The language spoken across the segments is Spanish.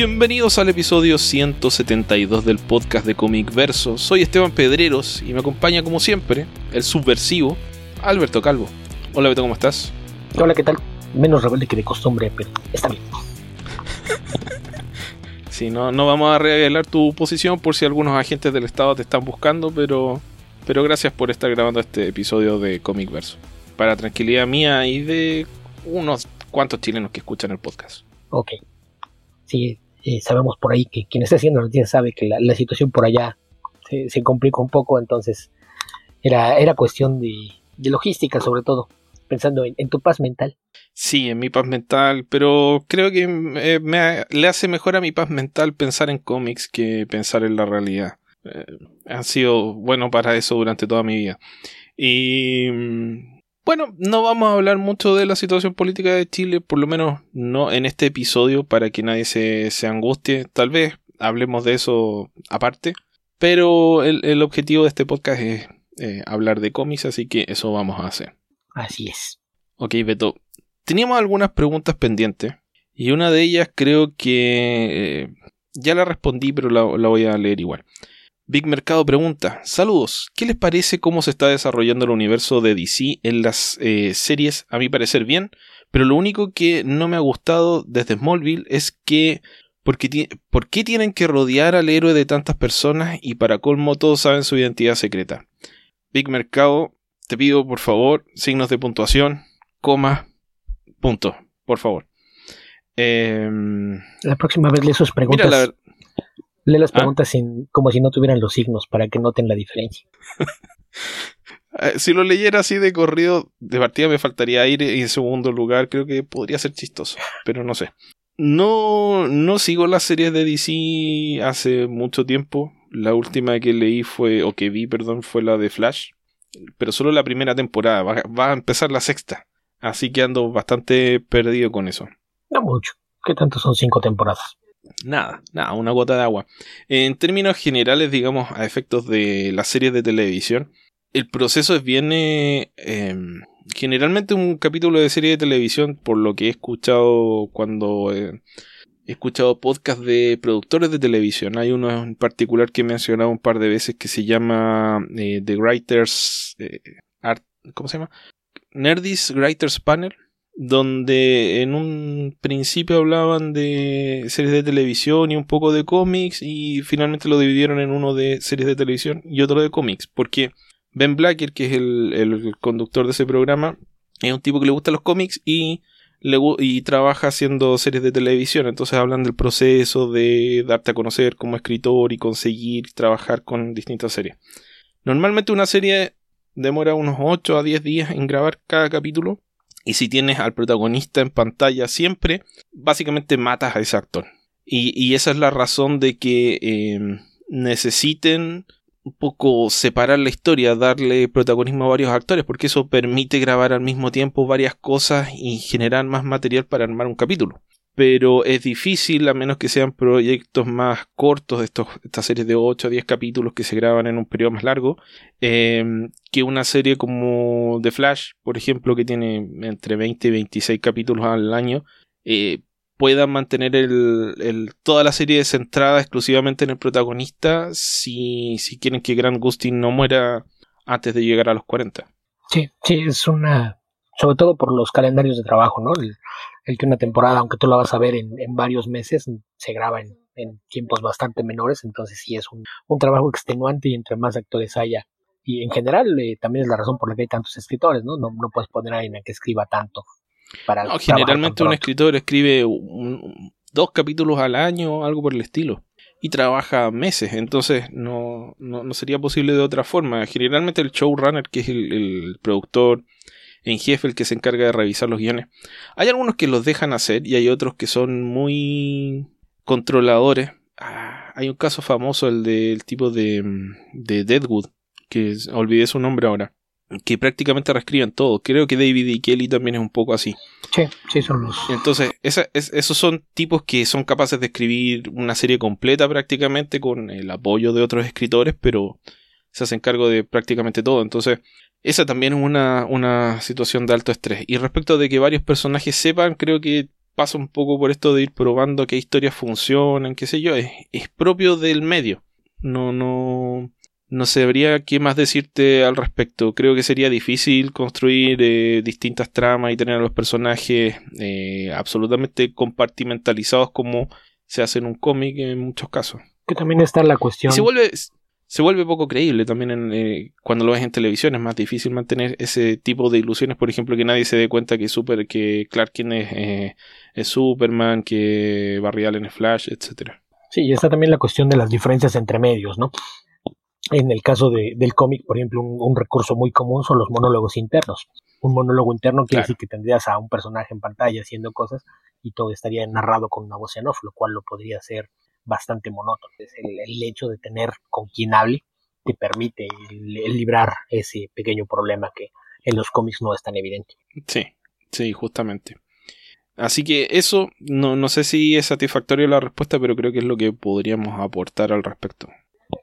Bienvenidos al episodio 172 del podcast de Comic Verso. Soy Esteban Pedreros y me acompaña como siempre el subversivo Alberto Calvo. Hola Beto, ¿cómo estás? Hola, ¿qué tal? Menos rebelde que de costumbre, pero está bien. Sí, no, no vamos a revelar tu posición por si algunos agentes del Estado te están buscando, pero, pero gracias por estar grabando este episodio de Comic Verso. Para tranquilidad mía y de unos cuantos chilenos que escuchan el podcast. Ok. Sí, eh, sabemos por ahí que quien está haciendo noticias sabe que la, situación por allá se, se complica un poco, entonces era, era cuestión de, logística sobre todo, pensando en, en tu paz mental. Sí, en mi paz mental, pero creo que eh, me, le hace mejor a mi paz mental pensar en cómics que pensar en la realidad. Eh, ha sido bueno para eso durante toda mi vida. Y mm, bueno, no vamos a hablar mucho de la situación política de Chile, por lo menos no en este episodio, para que nadie se, se angustie. Tal vez hablemos de eso aparte, pero el, el objetivo de este podcast es eh, hablar de cómics, así que eso vamos a hacer. Así es. Ok, Beto. Teníamos algunas preguntas pendientes y una de ellas creo que eh, ya la respondí, pero la, la voy a leer igual. Big Mercado pregunta, saludos, ¿qué les parece cómo se está desarrollando el universo de DC en las eh, series? A mi parecer bien, pero lo único que no me ha gustado desde Smallville es que ¿por qué, ti- ¿por qué tienen que rodear al héroe de tantas personas y para colmo todos saben su identidad secreta? Big Mercado, te pido por favor signos de puntuación, coma, punto, por favor. Em, La próxima vez lee sus preguntas, mira, la, lee las ¿Ah? preguntas sin, como si no tuvieran los signos para que noten la diferencia. Eh, Si lo leyera así de corrido, de partida me faltaría ir en segundo lugar. Creo que podría ser chistoso, pero no sé. No, no sigo las series de DC hace mucho tiempo. La última que leí fue, o que vi, perdón, fue la de Flash. Pero solo la primera temporada. Va, va a empezar la sexta. Así que ando bastante perdido con eso. No mucho. ¿Qué tanto son cinco temporadas? Nada, nada, una gota de agua. En términos generales, digamos, a efectos de las series de televisión, el proceso es bien... eh, em, generalmente un capítulo de serie de televisión, por lo que he escuchado cuando eh, he escuchado podcasts de productores de televisión, hay uno en particular que he mencionado un par de veces que se llama eh, The Writers... eh, Art, ¿Cómo se llama? Nerdist Writers Panel donde en un principio hablaban de series de televisión y un poco de cómics y finalmente lo dividieron en uno de series de televisión y otro de cómics, porque Ben Blacker, que es el, el conductor de ese programa, es un tipo que le gustan los cómics y, le, y trabaja haciendo series de televisión, entonces hablan del proceso de darte a conocer como escritor y conseguir trabajar con distintas series. Normalmente una serie demora unos 8 a 10 días en grabar cada capítulo y si tienes al protagonista en pantalla siempre, básicamente matas a ese actor. Y, esa es la razón de que eh, necesiten un poco separar la historia, darle protagonismo a varios actores, porque eso permite grabar al mismo tiempo varias cosas y generar más material para armar un capítulo. Pero es difícil, a menos que sean proyectos más cortos, de estos, estas series de 8 a 10 capítulos que se graban en un periodo más largo, eh, que una serie como The Flash, por ejemplo, que tiene entre 20 y 26 capítulos al año, eh, puedan mantener el, el- toda la serie centrada exclusivamente en el protagonista si, si quieren que Grant Gustin no muera antes de llegar a los 40. Sí, sí, es una... Sobre todo por los calendarios de trabajo, ¿no? El, el que una temporada, aunque tú la vas a ver en, en varios meses, se graba en, en tiempos bastante menores, entonces sí es un, un trabajo extenuante y entre más actores haya. Y en general eh, también es la razón por la que hay tantos escritores, ¿no? No, no puedes poner a alguien que escriba tanto. Para No, generalmente un escritor escribe un- dos capítulos al año, algo por el estilo, y trabaja meses, entonces no, no, no sería posible de otra forma. Generalmente el showrunner, que es el, el productor en jefe, el que se encarga de revisar los guiones, hay algunos que los dejan hacer y hay otros que son muy controladores. Ah, hay un caso famoso, el del tipo de, de Deadwood, que es- olvidé su nombre ahora, que prácticamente reescriben todo. Creo que David E. Kelly también es un poco así. Sí, sí, son los... Entonces, esa- es- esos son tipos que son capaces de escribir una serie completa prácticamente con el apoyo de otros escritores, pero se hacen cargo de prácticamente todo. Entonces, esa también es una, una situación de alto estrés. Y respecto de que varios personajes sepan, creo que pasa un poco por esto de ir probando qué historias funcionan, qué sé yo, es, es propio del medio. No, no, no sabría qué más decirte al respecto. Creo que sería difícil construir eh, distintas tramas y tener a los personajes eh, absolutamente compartimentalizados como se hace en un cómic en muchos casos. Que también está la cuestión. se vuelve, se vuelve poco creíble también en, eh, cuando lo ves en televisión. Es más difícil mantener ese tipo de ilusiones. Por ejemplo, que nadie se dé cuenta que, super, que Clark Kent es, es Superman, que Barry Allen es Flash, etcétera. Sí, y está también la cuestión de las diferencias entre medios, ¿no? En el caso de, del cómic, por ejemplo, un, recurso muy común son los monólogos internos. Un monólogo interno quiere decir que tendrías a un personaje en pantalla haciendo cosas y todo estaría narrado con una voz en off, lo cual lo podría hacer bastante monótono. El, el hecho de tener con quien hable te permite librar ese pequeño problema que en los cómics no es tan evidente. Sí, sí, justamente. Así que eso, no, no sé si es satisfactorio la respuesta, pero creo que es lo que podríamos aportar al respecto.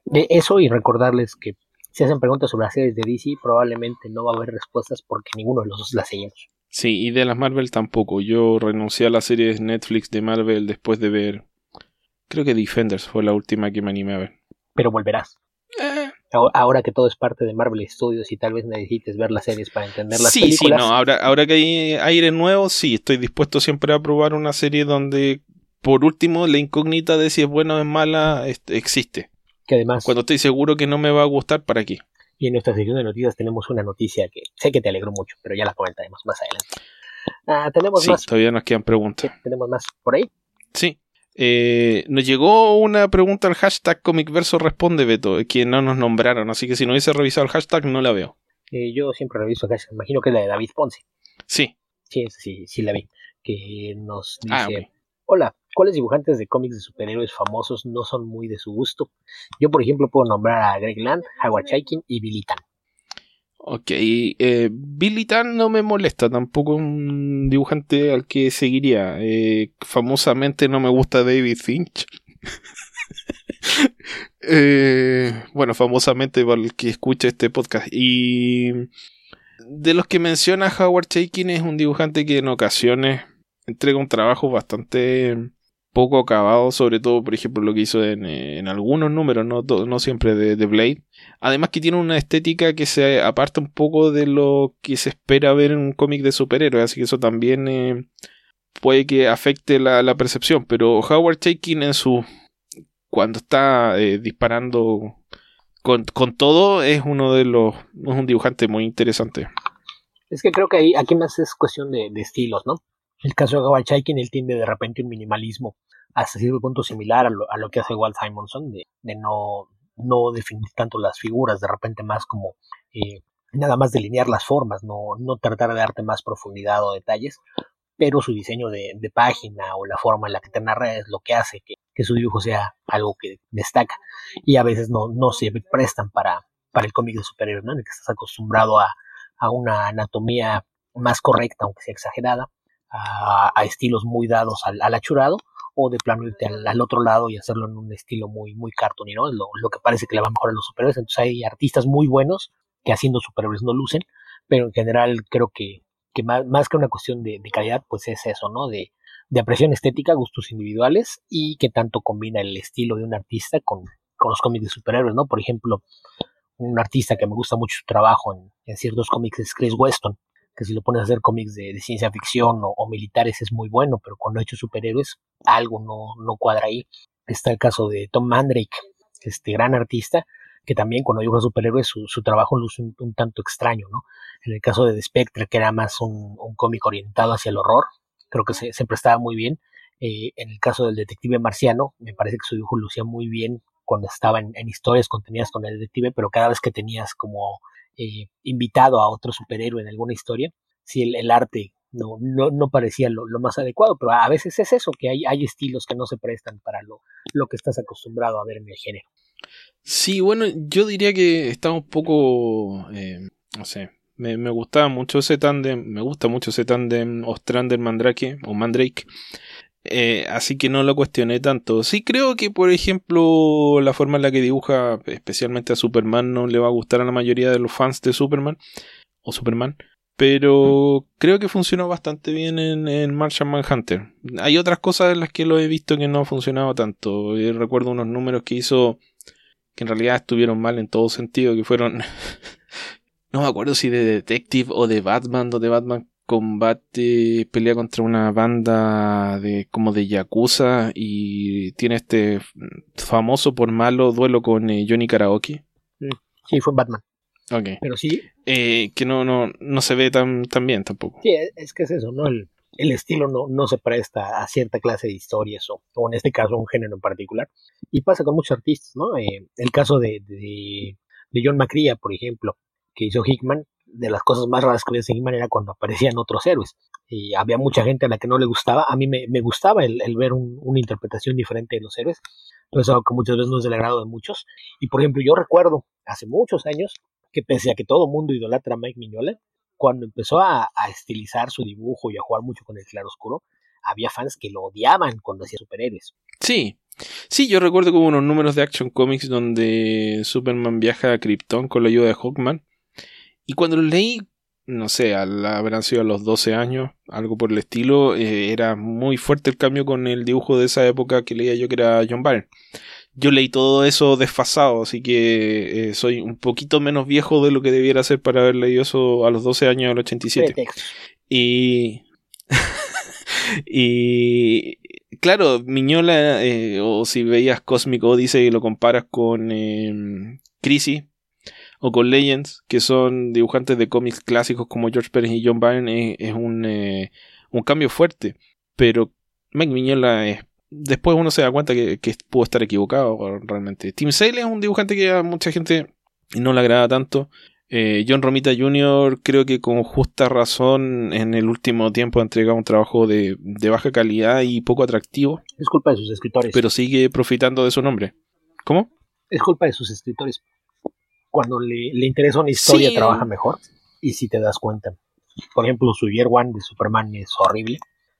De eso y recordarles que si hacen preguntas sobre las series de DC, probablemente no va a haber respuestas porque ninguno de los dos las seguimos. Sí, y de las Marvel tampoco. Yo renuncié a la serie de Netflix de Marvel después de ver. Creo que Defenders fue la última que me animé a ver. Pero volverás. Eh. Ahora que todo es parte de Marvel Studios y tal vez necesites ver las series para entender las sí, películas. Sí, sí, no. Ahora, ahora que hay aire nuevo, sí, estoy dispuesto siempre a probar una serie donde, por último, la incógnita de si es buena o es mala existe que además... Cuando estoy seguro que no me va a gustar, ¿para qué? Y en nuestra sección de noticias tenemos una noticia que sé que te alegró mucho, pero ya la comentaremos más adelante. Ah, tenemos sí, todavía nos quedan preguntas. tenemos más por ahí. Sí. Eh, nos llegó una pregunta al hashtag Comicverso Responde Beto, que no nos nombraron, así que si no hubiese revisado el hashtag no la veo. Eh, yo siempre reviso el hashtag, imagino que es la de David Ponce. Sí. Sí, sí, sí la vi. Que nos ah, dice, Hola, ¿cuáles dibujantes de cómics de superhéroes famosos no son muy de su gusto? Yo, por ejemplo, puedo nombrar a Greg Land, Howard Chaykin y Billy Tan. Ok, eh, Billy Tan no me molesta, tampoco un dibujante al que seguiría. Eh, famosamente no me gusta David Finch. Eh, bueno, famosamente para el que escucha este podcast. Y de los que menciona Howard Chaykin es un dibujante que en ocasiones entrega un trabajo bastante poco acabado, sobre todo, por ejemplo, lo que hizo en, algunos números, no, no siempre de, Blade. Además que tiene una estética que se aparta un poco de lo que se espera ver en un cómic de superhéroes, así que eso también eh, puede que afecte la, percepción, pero Howard Chaykin en su... cuando está eh, disparando con, todo, es uno de los... es un dibujante muy interesante. Es que creo que ahí, aquí más es cuestión de estilos, ¿no? El caso de Gawalchaikin, él tiende de repente un minimalismo hasta cierto punto similar a lo, que hace Walt Simonson, de, no, definir tanto las figuras, de repente más como eh, nada más delinear las formas, no, tratar de darte más profundidad o detalles, pero su diseño de, página o la forma en la que te narra es lo que hace que, su dibujo sea algo que destaca y a veces no, se prestan para, el cómic de superhéroes, ¿no? en el que estás acostumbrado a una anatomía más correcta, aunque sea exagerada, a, estilos muy dados al, achurado o de plano irte al, otro lado y hacerlo en un estilo muy, muy cartoon, ¿no? Lo, lo que parece que le va mejor a los superhéroes. Entonces hay artistas muy buenos que haciendo superhéroes no lucen, pero en general creo que, que más, más que una cuestión de, calidad, pues es eso, ¿no? De, de apreciación estética, gustos individuales y que tanto combina el estilo de un artista con, con los cómics de superhéroes, ¿no? Por ejemplo, un artista que me gusta mucho su trabajo en, en ciertos cómics es Chris Weston, que si lo pones a hacer cómics de, ciencia ficción o, militares es muy bueno, pero cuando ha hecho superhéroes algo no, no cuadra ahí. Está el caso de Tom Mandrake, este gran artista, que también cuando dibuja superhéroes su, trabajo luce un, tanto extraño, ¿no? En el caso de The Spectre, que era más un, cómic orientado hacia el horror, creo que se, se prestaba muy bien. Eh, en el caso del detective marciano, me parece que su dibujo lucía muy bien cuando estaba en historias contenidas con el detective, pero cada vez que tenías como eh, invitado a otro superhéroe en alguna historia, si el, arte no, no, no parecía lo, más adecuado, pero a veces es eso, que hay, hay estilos que no se prestan para lo, lo que estás acostumbrado a ver en el género. Sí, bueno, yo diría que está un poco, eh, no sé, me, me, gustaba mucho ese tándem, me gusta mucho ese tándem Ostrander Mandrake o Mandrake, eh, así que no lo cuestioné tanto. Sí creo que, por ejemplo, la forma en la que dibuja, especialmente a Superman, no le va a gustar a la mayoría de los fans de Superman o Superman. pero creo que funcionó bastante bien en, en Martian Manhunter. Hay otras cosas en las que lo he visto que no ha funcionado tanto. Yo recuerdo unos números que hizo que en realidad estuvieron mal en todo sentido, que fueron... no me acuerdo si de Detective o de Batman, donde Batman combate, pelea contra una banda de como de Yakuza y tiene este famoso por malo duelo con eh, Johnny Karaoke. Sí, fue Batman. Ok. Pero sí. Eh, que no, no, no se ve tan, tan bien tampoco. Sí, es que es eso, ¿no? El, el estilo no, no se presta a cierta clase de historias o, o, en este caso a un género en particular. Y pasa con muchos artistas, ¿no? Eh, el caso de, de, de John McCrea, por ejemplo, que hizo Hickman, de las cosas más raras que veía Hickman era cuando aparecían otros héroes. Y había mucha gente a la que no le gustaba. A mí me, me gustaba el, el ver un, una interpretación diferente de los héroes. Entonces, algo que muchas veces no es del agrado de muchos. Y por ejemplo, yo recuerdo hace muchos años que pese a que todo mundo idolatra a Mike Mignola, cuando empezó a, a, estilizar su dibujo y a jugar mucho con el claroscuro, había fans que lo odiaban cuando hacía superhéroes. Sí, sí, yo recuerdo como unos números de Action Comics donde Superman viaja a Krypton con la ayuda de Hawkman. Y cuando los leí, no sé, habrán sido a los 12 años, algo por el estilo, eh, era muy fuerte el cambio con el dibujo de esa época que leía yo que era John Byrne yo leí todo eso desfasado, así que eh, soy un poquito menos viejo de lo que debiera ser para haber leído eso a los 12 años del 87. Y. y. Claro, Miñola, eh, o si veías Cosmic Odyssey y lo comparas con eh, Crisis o con Legends, que son dibujantes de cómics clásicos como George Pérez y John Byrne, es, un, eh, un cambio fuerte. Pero Mike es después uno se da cuenta que, que pudo estar equivocado realmente. Tim Sale es un dibujante que a mucha gente no le agrada tanto. Eh, John Romita Jr. creo que con justa razón en el último tiempo ha entregado un trabajo de, de, baja calidad y poco atractivo. Es culpa de sus escritores. Pero sigue profitando de su nombre. ¿Cómo? Es culpa de sus escritores. Cuando le, le interesa una historia sí. trabaja mejor. Y si te das cuenta. Por ejemplo, su Year One de Superman es horrible.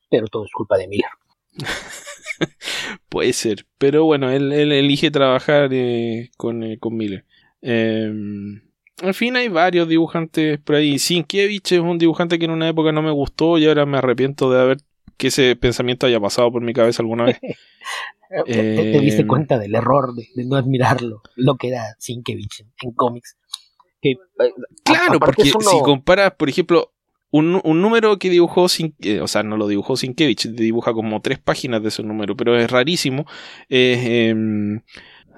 Pero todo es culpa de Miller. Puede ser. Pero bueno, él, él elige trabajar eh, con, eh, con, Miller. Eh, en fin, hay varios dibujantes por ahí. Sienkiewicz es un dibujante que en una época no me gustó y ahora me arrepiento de haber que ese pensamiento haya pasado por mi cabeza alguna vez. ¿Te, te, diste Eh, cuenta del error de, de, no admirarlo, lo que era Sienkiewicz en, en cómics. Que, eh, claro, porque uno... si comparas, por ejemplo, un, un, número que dibujó sin, eh, o sea, no lo dibujó Sienkiewicz, dibuja como tres páginas de ese número, pero es rarísimo. Eh, eh,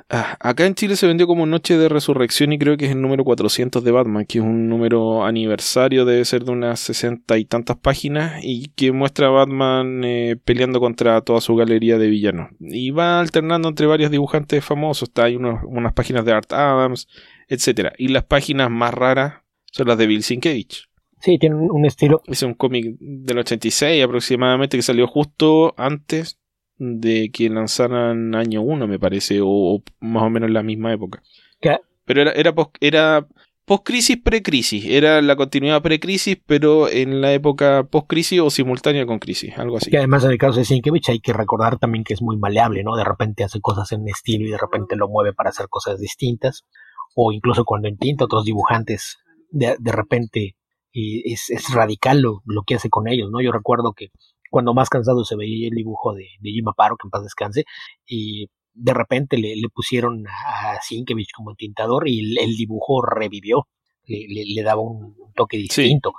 acá en Chile se vendió como Noche de Resurrección y creo que es el número 400 de Batman, que es un número aniversario, debe ser de unas sesenta y tantas páginas y que muestra a Batman eh, peleando contra toda su galería de villanos. Y va alternando entre varios dibujantes famosos, está hay unos, unas páginas de Art Adams, etcétera Y las páginas más raras son las de Bill Sienkiewicz. Sí, tiene un estilo. Es un cómic del 86 aproximadamente que salió justo antes de que lanzaran año 1, me parece, o, o, más o menos en la misma época. ¿Qué? Pero era, era, post, era post-crisis, pre-crisis. Era la continuidad pre-crisis, pero en la época post-crisis o simultánea con crisis, algo así. Que además en el caso de Sienkiewicz hay que recordar también que es muy maleable, ¿no? De repente hace cosas en estilo y de repente lo mueve para hacer cosas distintas. O incluso cuando entinta otros dibujantes, de, de repente y es, es, radical lo, lo, que hace con ellos, ¿no? Yo recuerdo que cuando más cansado se veía el dibujo de, de Jim Aparo, que en paz descanse, y de repente le, le pusieron a Sienkiewicz como tintador y el, el dibujo revivió. Le, le, le, daba un toque distinto.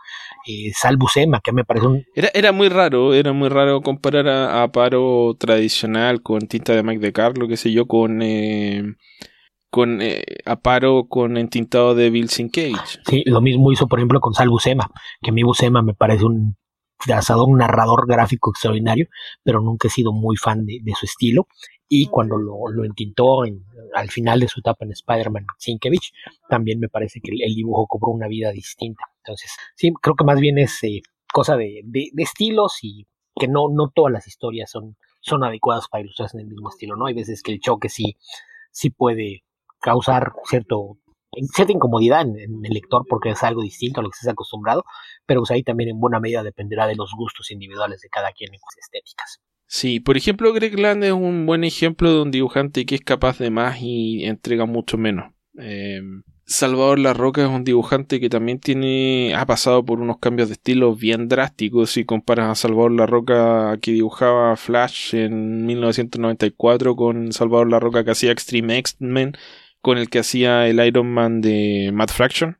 Sí. Eh, que me parece un... Era, era muy raro, era muy raro comparar a, a Paro tradicional con tinta de Mike de Carlo, qué sé yo, con... Eh con eh, Aparo con entintado de Bill Sienkiewicz. Sí, lo mismo hizo por ejemplo con Sal Buscema, que a mí Buscema me parece un trazador, un narrador gráfico extraordinario, pero nunca he sido muy fan de, de su estilo. Y cuando lo, lo entintó en, al final de su etapa en Spider-Man Sienkiewicz, también me parece que el, el, dibujo cobró una vida distinta. Entonces, sí, creo que más bien es eh, cosa de, de, de, estilos y que no, no todas las historias son, son adecuadas para ilustrarse en el mismo estilo, ¿no? Hay veces que el choque sí, sí puede causar cierto cierta incomodidad en, el lector porque es algo distinto a lo que se ha acostumbrado, pero pues ahí también en buena medida dependerá de los gustos individuales de cada quien en sus estéticas. Sí, por ejemplo, Greg Land es un buen ejemplo de un dibujante que es capaz de más y entrega mucho menos. Eh, Salvador La Roca es un dibujante que también tiene ha pasado por unos cambios de estilo bien drásticos si comparas a Salvador La Roca que dibujaba Flash en 1994 con Salvador La Roca que hacía Extreme X-Men con el que hacía el Iron Man de Matt Fraction.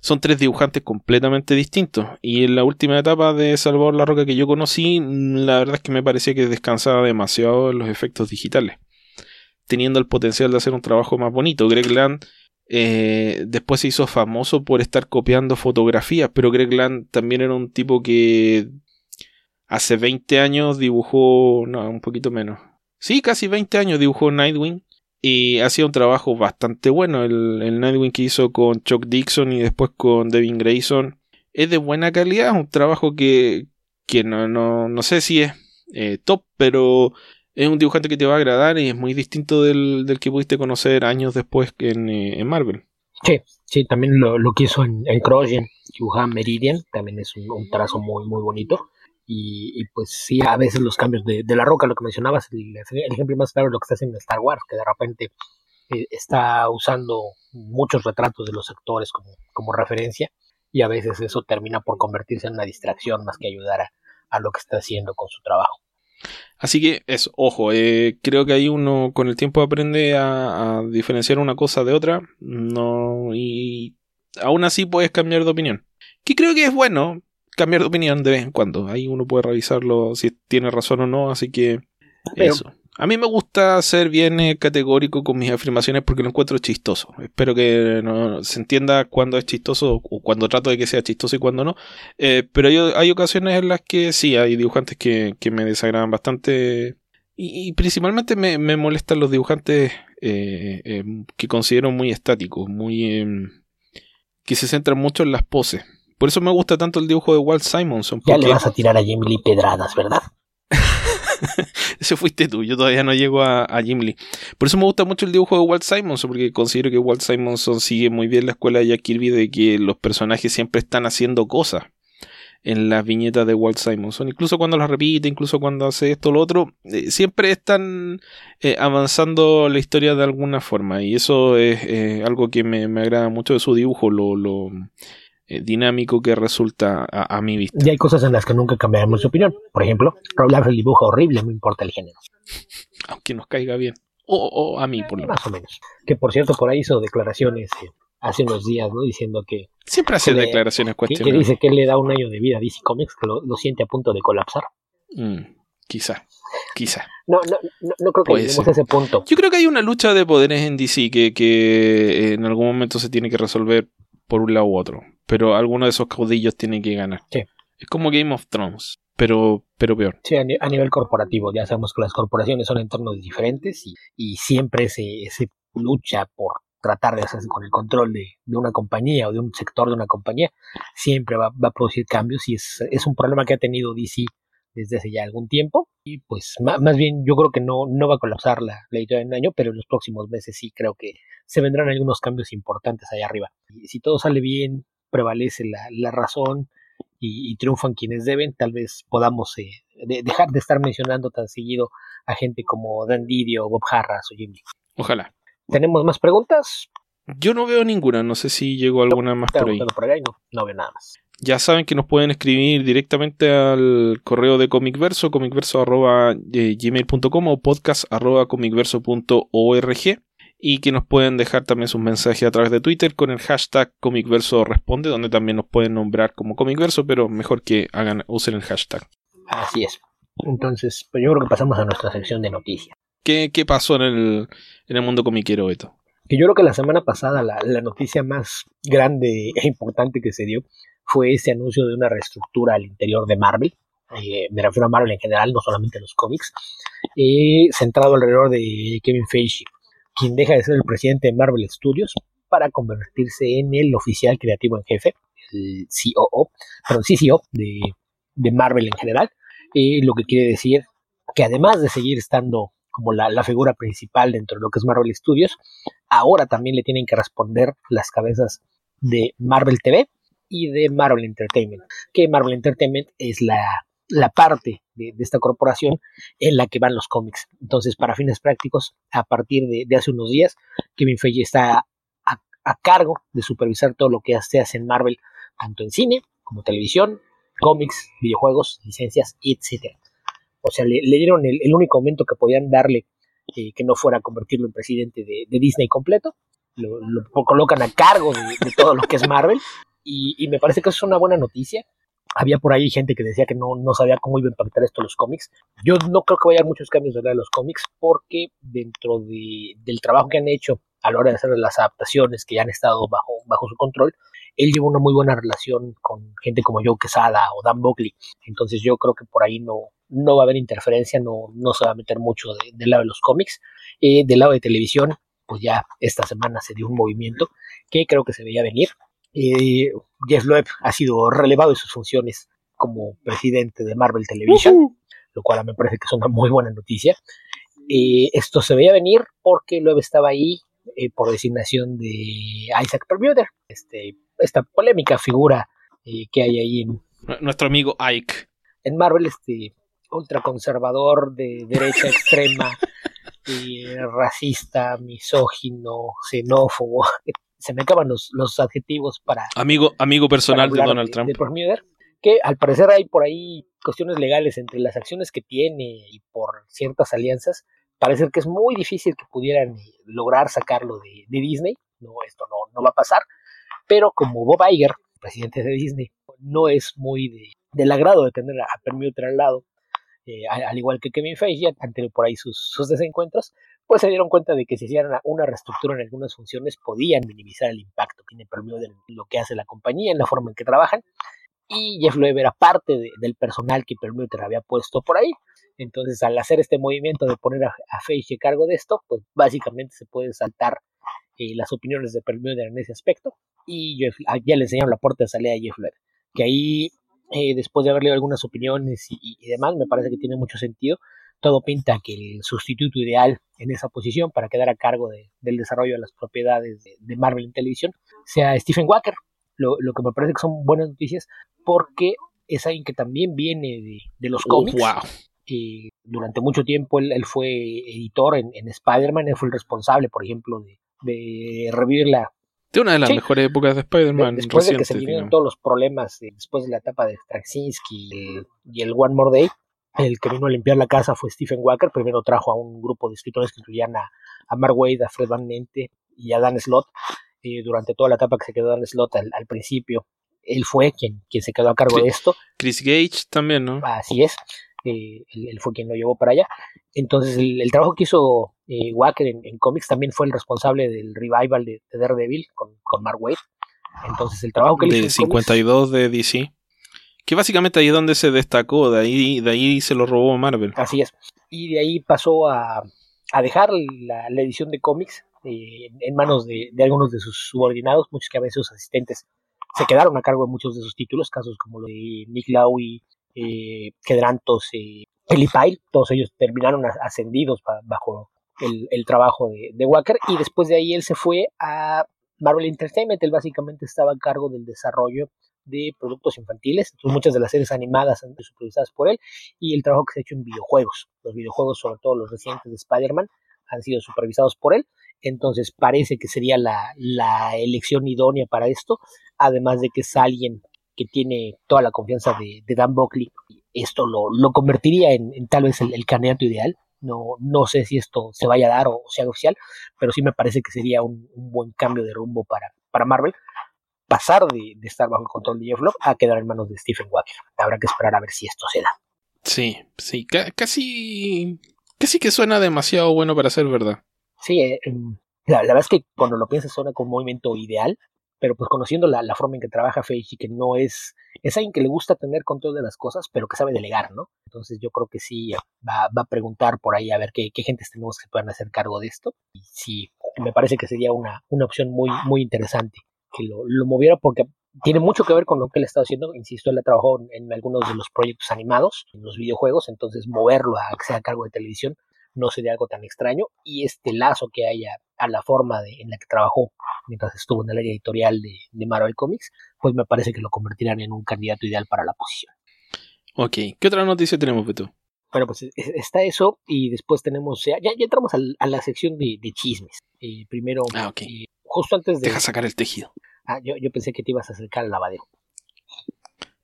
Son tres dibujantes completamente distintos. Y en la última etapa de Salvador La Roca que yo conocí, la verdad es que me parecía que descansaba demasiado en los efectos digitales. Teniendo el potencial de hacer un trabajo más bonito. Greg Land eh, después se hizo famoso por estar copiando fotografías, pero Greg Land también era un tipo que hace 20 años dibujó, no, un poquito menos. Sí, casi 20 años dibujó Nightwing y hacía un trabajo bastante bueno. El, Nightwing que hizo con Chuck Dixon y después con Devin Grayson es de buena calidad, un trabajo que, que no, no, no sé si es eh, top, pero es un dibujante que te va a agradar y es muy distinto del, del que pudiste conocer años después en, eh, en Marvel. Sí, sí, también lo, lo que hizo en, en Crossgen, dibujaba Meridian, también es un, trazo muy, muy bonito. Y, y, pues sí, a veces los cambios de, la roca, lo que mencionabas, el, el, ejemplo más claro es lo que está haciendo en Star Wars, que de repente eh, está usando muchos retratos de los actores como, referencia y a veces eso termina por convertirse en una distracción más que ayudar a, a lo que está haciendo con su trabajo. Así que eso, ojo, eh, creo que ahí uno con el tiempo aprende a, diferenciar una cosa de otra. No, y aún así puedes cambiar de opinión. Que creo que es bueno cambiar de opinión de vez en cuando. Ahí uno puede revisarlo si tiene razón o no. Así que eso. A mí me gusta ser bien eh, categórico con mis afirmaciones porque lo encuentro chistoso. Espero que no, se entienda cuando es chistoso o cuando trato de que sea chistoso y cuando no. Eh, pero hay, hay, ocasiones en las que sí, hay dibujantes que, que me desagradan bastante. Y, y principalmente me, me, molestan los dibujantes eh, eh, que considero muy estáticos, muy... Em, que se centran mucho en las poses. Por eso me gusta tanto el dibujo de Walt Simonson. Ya le vas a tirar a Jim Lee pedradas, ¿verdad? Ese fuiste tú, yo todavía no llego a, a, Jim Lee. Por eso me gusta mucho el dibujo de Walt Simonson, porque considero que Walt Simonson sigue muy bien la escuela de Jack Kirby de que los personajes siempre están haciendo cosas en las viñetas de Walt Simonson. Incluso cuando las repite, incluso cuando hace esto o lo otro, eh, siempre están eh, avanzando la historia de alguna forma. Y eso es eh, algo que me, me, agrada mucho de su dibujo, lo, lo eh, dinámico que resulta a, a, mi vista. Y hay cosas en las que nunca cambiaremos de opinión. Por ejemplo, Rob Liefeld dibuja horrible, no importa el género. Aunque nos caiga bien. O, o a mí, por lo menos. Más o menos. Que por cierto, por ahí hizo declaraciones eh, hace unos días, ¿no? Diciendo que. Siempre hace que declaraciones le, que, que, dice que él le da un año de vida a DC Comics, que lo, lo siente a punto de colapsar. Mm, quizá. Quizá. No, no, no, no creo que lleguemos a ese punto. Yo creo que hay una lucha de poderes en DC que, que en algún momento se tiene que resolver por un lado u otro. Pero alguno de esos caudillos tiene que ganar. Sí. Es como Game of Thrones, pero, pero peor. Sí, a, a nivel corporativo. Ya sabemos que las corporaciones son entornos diferentes y, y siempre se, se, lucha por tratar de hacerse con el control de, de, una compañía o de un sector de una compañía. Siempre va, va a producir cambios y es, es un problema que ha tenido DC desde hace ya algún tiempo. Y pues más, más bien yo creo que no, no va a colapsar la, la editorial en un año, pero en los próximos meses sí creo que se vendrán algunos cambios importantes allá arriba. Y si todo sale bien, prevalece la, la razón y, y, triunfan quienes deben, tal vez podamos eh, de, dejar de estar mencionando tan seguido a gente como Dan Didio, Bob Harras o Jim Lee. Ojalá. ¿Tenemos más preguntas? Yo no veo ninguna, no sé si llegó alguna no, más por ahí. por ahí no, no veo nada más. Ya saben que nos pueden escribir directamente al correo de Comicverso, comicverso.gmail.com o podcast.comicverso.org y que nos pueden dejar también sus mensajes a través de Twitter con el hashtag Comicverso Responde, donde también nos pueden nombrar como Comicverso, pero mejor que hagan usen el hashtag. Así es. Entonces, pues yo creo que pasamos a nuestra sección de noticias. ¿Qué, qué pasó en el, en el mundo comiquero, Beto? Que yo creo que la semana pasada la, la noticia más grande e importante que se dio fue ese anuncio de una reestructura al interior de Marvel. Eh, me refiero a Marvel en general, no solamente a los cómics, eh, centrado alrededor de Kevin Feige, quien deja de ser el presidente de Marvel Studios para convertirse en el oficial creativo en jefe, el COO, perdón, CCO de, de Marvel en general, eh, lo que quiere decir que además de seguir estando como la, figura principal dentro de lo que es Marvel Studios, ahora también le tienen que responder las cabezas de Marvel TV y de Marvel Entertainment, que Marvel Entertainment es la, parte de, esta corporación en la que van los cómics. Entonces, para fines prácticos, a partir de, hace unos días, Kevin Feige está a, a cargo de supervisar todo lo que se hace en Marvel, tanto en cine como televisión, cómics, videojuegos, licencias, etc. O sea, le, dieron el, único aumento que podían darle eh, que no fuera convertirlo en presidente de, Disney completo. Lo, colocan a cargo de, todo lo que es Marvel. Y, me parece que eso es una buena noticia. Había por ahí gente que decía que no, no sabía cómo iba a impactar esto los cómics. Yo no creo que vaya a haber muchos cambios de los cómics porque dentro del trabajo que han hecho a la hora de hacer las adaptaciones que ya han estado bajo, bajo su control, él lleva una muy buena relación con gente como Joe Quesada o Dan Buckley. Entonces yo creo que por ahí no, no va a haber interferencia, no, no se va a meter mucho del lado de los cómics. Eh, del lado de televisión, pues ya esta semana se dio un movimiento que creo que se veía venir. Eh, Jeff Loeb ha sido relevado de sus funciones como presidente de Marvel Television, lo cual me parece que es una muy buena noticia. Eh, esto se veía venir porque Loeb estaba ahí eh, por designación de Isaac Permuter, este, esta polémica figura que hay ahí en... Nuestro amigo Ike. En Marvel, este ultraconservador de derecha extrema, racista, misógino, xenófobo. Se me acaban los, los adjetivos para... Amigo, amigo personal de Donald Trump. que al parecer hay por ahí cuestiones legales entre las acciones que tiene y por ciertas alianzas. Parece que es muy difícil que pudieran lograr sacarlo de, Disney. No, esto no, no va a pasar. Pero como Bob Iger, presidente de Disney, no es muy de, del agrado de tener a Permuter al lado, eh, al, igual que Kevin Feige, tenido por ahí sus, desencuentros, pues se dieron cuenta de que si hicieran una reestructura en algunas funciones podían minimizar el impacto que tiene Permuter en lo que hace la compañía, en la forma en que trabajan. Y Jeff Loeb era parte del personal que Permuter había puesto por ahí. Entonces, al hacer este movimiento de poner a, Feige a cargo de esto, pues básicamente se puede saltar eh, las opiniones de Permuter en ese aspecto. Y ah, ya le enseñaron la puerta de salida a Jeff Loeb. Que ahí eh, después de haber leído algunas opiniones y, demás, me parece que tiene mucho sentido. Todo pinta que el sustituto ideal en esa posición para quedar a cargo del desarrollo de las propiedades de, Marvel en televisión sea Stephen Walker, lo, que me parece que son buenas noticias porque es alguien que también viene de, los cómics. y durante mucho tiempo él, fue editor en, Spider-Man, él fue el responsable, por ejemplo, de, de revivir la, de una de las mejores épocas de Spider-Man. Después de que se vinieron todos los problemas, después de la etapa de Straczynski y el, One More Day, el que vino a limpiar la casa fue Stephen Walker. Primero trajo a un grupo de escritores que incluían a, a Mark Wade, a Fred Van Nente y a Dan Slott. Eh, durante toda la etapa que se quedó Dan Slott al, principio, él fue quien, quien se quedó a cargo de esto. Chris Gage también, ¿no? Así es. Eh, él, fue quien lo llevó para allá. Entonces, el, trabajo que hizo eh, Wacker en, cómics también fue el responsable del revival de, Daredevil con, con, Mark Wade. Entonces, el trabajo que de hizo. 52 de DC. Que básicamente ahí es donde se destacó, de ahí, de ahí se lo robó Marvel. Así es. Y de ahí pasó a, a dejar la, edición de cómics eh, en manos de, algunos de sus subordinados, muchos que a veces sus asistentes se quedaron a cargo de muchos de sus títulos, casos como lo de Nick eh, Quedrantos, eh, Pile, todos ellos terminaron ascendidos bajo el, trabajo de, Walker y después de ahí él se fue a Marvel Entertainment, él básicamente estaba a cargo del desarrollo de productos infantiles, muchas de las series animadas han sido supervisadas por él y el trabajo que se ha hecho en videojuegos, los videojuegos sobre todo los recientes de Spider-Man han sido supervisados por él, entonces parece que sería la, la elección idónea para esto, además de que es alguien que tiene toda la confianza de, Dan Buckley, esto lo, convertiría en, tal vez el, candidato ideal. No, no sé si esto se vaya a dar o, sea oficial, pero sí me parece que sería un, buen cambio de rumbo para, para Marvel. Pasar de, estar bajo el control de Jeff Love a quedar en manos de Stephen Walker. Habrá que esperar a ver si esto se da. Sí, sí, casi, casi que suena demasiado bueno para ser verdad. Sí, eh, em, la, verdad es que cuando lo piensas suena como un movimiento ideal, pero pues conociendo la, forma en que trabaja Feige, que no es, es alguien que le gusta tener control de las cosas, pero que sabe delegar, ¿no? Entonces yo creo que sí va, va a preguntar por ahí a ver qué, qué gentes tenemos que puedan hacer cargo de esto. Y sí, me parece que sería una, una opción muy, muy interesante que lo, lo moviera porque tiene mucho que ver con lo que él está haciendo. Insisto, él ha trabajado en, algunos de los proyectos animados, en los videojuegos, entonces moverlo a que sea cargo de televisión no sería algo tan extraño. Y este lazo que haya a la forma de, en la que trabajó mientras estuvo en el área editorial de, Marvel Comics, pues me parece que lo convertirán en un candidato ideal para la posición. Ok, ¿qué otra noticia tenemos, Beto? Bueno, pues está eso y después tenemos, ya, ya entramos a, la sección de, chismes. Eh, primero, ah, okay. Eh, justo antes de... Deja sacar el tejido. Ah, yo, yo pensé que te ibas a acercar al lavadero.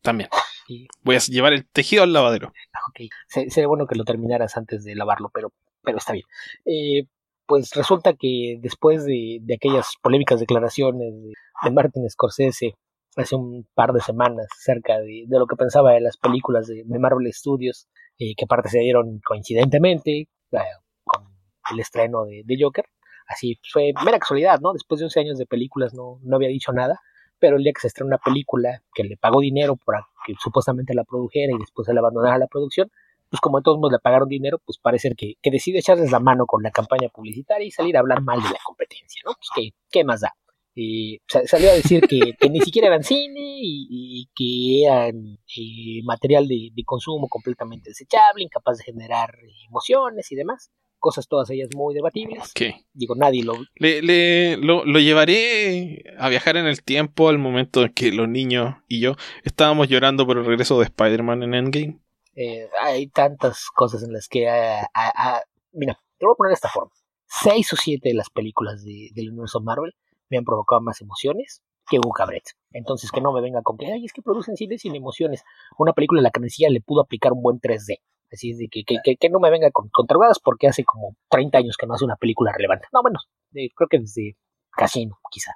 También. Y, Voy a llevar el tejido al lavadero. ah, ok, Se- sería bueno que lo terminaras antes de lavarlo, pero, pero está bien. Eh, pues resulta que después de, aquellas polémicas declaraciones de, Martin Scorsese hace un par de semanas acerca de, lo que pensaba de las películas de, Marvel Studios, eh, que aparte se dieron coincidentemente eh, con el estreno de, Joker. Así fue mera casualidad, ¿no? Después de 11 años de películas no, no había dicho nada, pero el día que se estrenó una película que le pagó dinero para que supuestamente la produjera y después él abandonara la producción, pues como a todos modos le pagaron dinero, pues parece que, que decide echarles la mano con la campaña publicitaria y salir a hablar mal de la competencia, ¿no? Pues ¿qué, qué más da? Y sa- salió a decir que, que ni siquiera eran cine y, y que eran eh, material de, de consumo completamente desechable, incapaz de generar emociones y demás. Cosas todas ellas muy debatibles. ¿Qué? Digo, nadie lo... Le, le- lo, lo llevaré a viajar en el tiempo al momento en que los niños y yo estábamos llorando por el regreso de Spider-Man en Endgame. Eh, hay tantas cosas en las que... ah, mira, te voy a poner de esta forma. Seis o siete de las películas de- del universo Marvel me han provocado más emociones que un cabret. Entonces que no me venga con que, ay, es que producen cine sin emociones. Una película a la que le pudo aplicar un buen 3D. Así es de que, que, no me venga con, con porque hace como 30 años que no hace una película relevante. No, bueno, de- creo que desde Casino, quizá.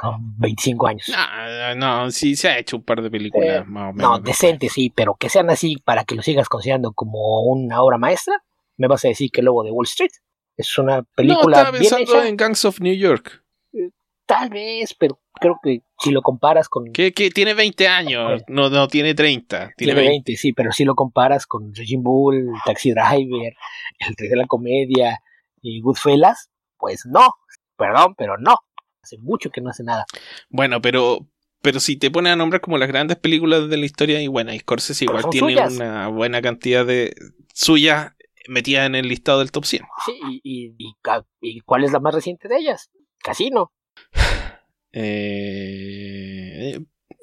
Con 25 años. No, no, sí se ha hecho un par de películas Eh, más o menos. No, decente, sí, pero que sean así para que lo sigas considerando como una obra maestra, me vas a decir que Lobo de Wall Street es una No, película estaba bien pensando hecha, en Gangs of New York. tal vez, pero creo que si lo comparas con Que, que tiene 20 años, no, no tiene 30. Tiene, tiene 20. 20, sí, pero si lo comparas con Raging Bull, Taxi Driver, El Rey de la Comedia y Goodfellas, pues no, perdón, pero no. Hace mucho que no hace nada. Bueno, pero pero si te pones a nombrar como las grandes películas de la historia, y bueno, y Scorsese igual tiene suyas. una buena cantidad de suyas metidas en el listado del top 100. Sí, y, y, y ca- y ¿cuál es la más reciente de ellas? Casino. Eh,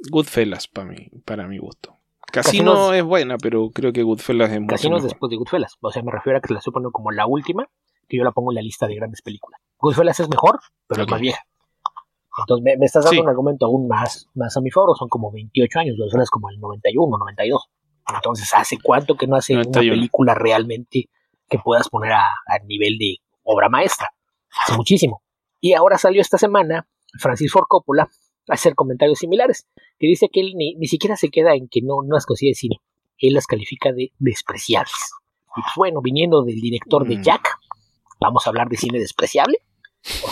Goodfellas para mí, para mi gusto. Casino Casino es buena, pero creo que Goodfellas es mucho Casino después de Goodfellas. O sea, me refiero a que la poniendo como la última, que yo la pongo en la lista de grandes películas. Goodfellas es mejor, pero es más vieja. Entonces me, me estás dando Sí. un argumento aún más, más a mi favor, son como 28 años, Goodfellas como el 91, 92. Entonces, ¿hace cuánto que no hace 91. una película realmente que puedas poner a, a nivel de obra maestra? Hace muchísimo. Y ahora salió esta semana Francis Ford Coppola a hacer comentarios similares, que dice que él ni, ni siquiera se queda en que no, no las considera cine, él las califica de despreciables. Y pues bueno, viniendo del director de Mm. Jack, vamos a hablar de cine despreciable.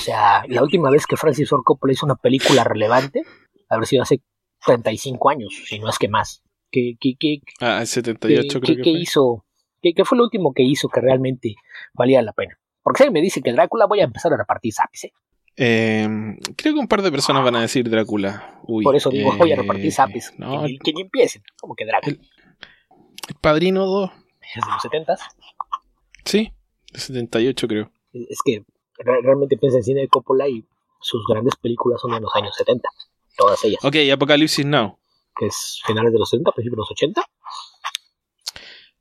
O sea, la última vez que Francis Ford Coppola hizo una película relevante, habrá sido hace 35 años, si no es que más. ¿Qué, qué, qué, Ah, el 78 qué- creo que fue. hizo? ¿Qué, fue lo último que hizo que realmente valía la pena? Porque si alguien me dice que Drácula, voy a empezar a repartir zapes, ¿eh? Eh, creo que un par de personas van a decir Drácula. Uy, Por eso digo, eh, voy a repartir zapes. No, que, ni, que ni empiecen. Como que Drácula. el Padrino 2. Es de los 70 Sí, el 78 creo. Es que realmente piensa en cine de Coppola y sus grandes películas son de los años 70. Todas ellas. Ok, Apocalipsis Now. Que es finales de los 70, principios de los 80.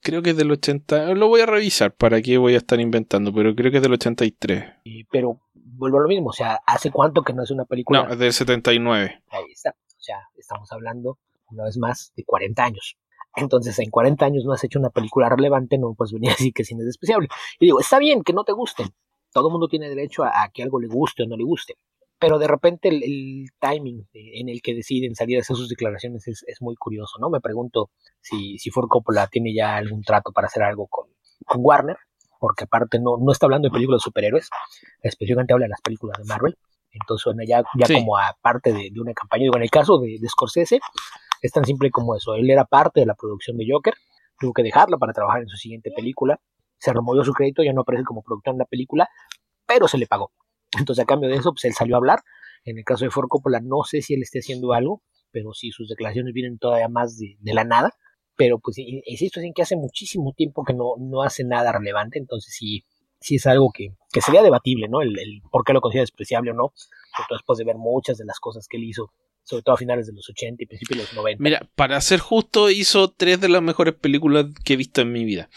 Creo que es del 80. Lo voy a revisar para qué voy a estar inventando, pero creo que es del 83. Y- pero vuelvo a lo mismo. O sea, ¿hace cuánto que no es una película? No, es del 79. Ahí está. O sea, estamos hablando, una vez más, de 40 años. Entonces, en 40 años no has hecho una película relevante, no puedes venir a decir que cine es despreciable. Y digo, está bien que no te gusten. Todo el mundo tiene derecho a, a que algo le guste o no le guste. Pero de repente el, el timing en el que deciden salir a hacer sus declaraciones es, es muy curioso, ¿no? Me pregunto si, si Ford Coppola tiene ya algún trato para hacer algo con, con Warner, porque aparte no, no está hablando de películas de superhéroes, específicamente habla de las películas de Marvel. Entonces suena ya, ya Sí. como a parte de, de una campaña. Digo, en el caso de, de Scorsese, es tan simple como eso. Él era parte de la producción de Joker, tuvo que dejarla para trabajar en su siguiente película. Se removió su crédito, ya no aparece como productor en la película, pero se le pagó. Entonces, a cambio de eso, pues él salió a hablar. En el caso de Ford Coppola, no sé si él esté haciendo algo, pero sí, sus declaraciones vienen todavía más de, la nada. Pero, pues, in- insisto en que hace muchísimo tiempo que no, no hace nada relevante, entonces sí, sí es algo que, que sería debatible, ¿no? El, por qué lo considera despreciable o no, todo después de ver muchas de las cosas que él hizo, sobre todo a finales de los 80 y principios de los 90. Mira, para ser justo, hizo tres de las mejores películas que he visto en mi vida.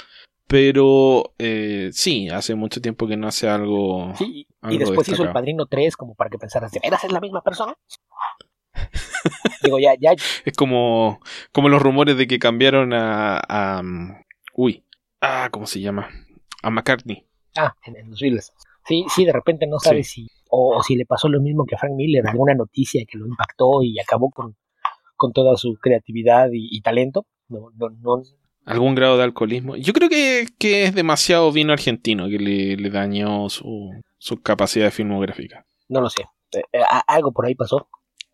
Pero eh, sí, hace mucho tiempo que no hace algo. Sí, y después hizo El Padrino 3 como para que pensaras, ¿de veras es la misma persona? Digo, ya, ya. Es como, como los rumores de que cambiaron a, a. Uy. Ah, ¿cómo se llama? A McCartney. Ah, en, los Beatles. Sí, sí, de repente no sabes si. O, si le pasó lo mismo que a Frank Miller, alguna noticia que lo impactó y acabó con, con toda su creatividad y, talento. No, no, no, algún grado de alcoholismo. Yo creo que, es demasiado vino argentino que le, dañó su, su, capacidad filmográfica. No lo sé. Eh, eh, algo por ahí pasó.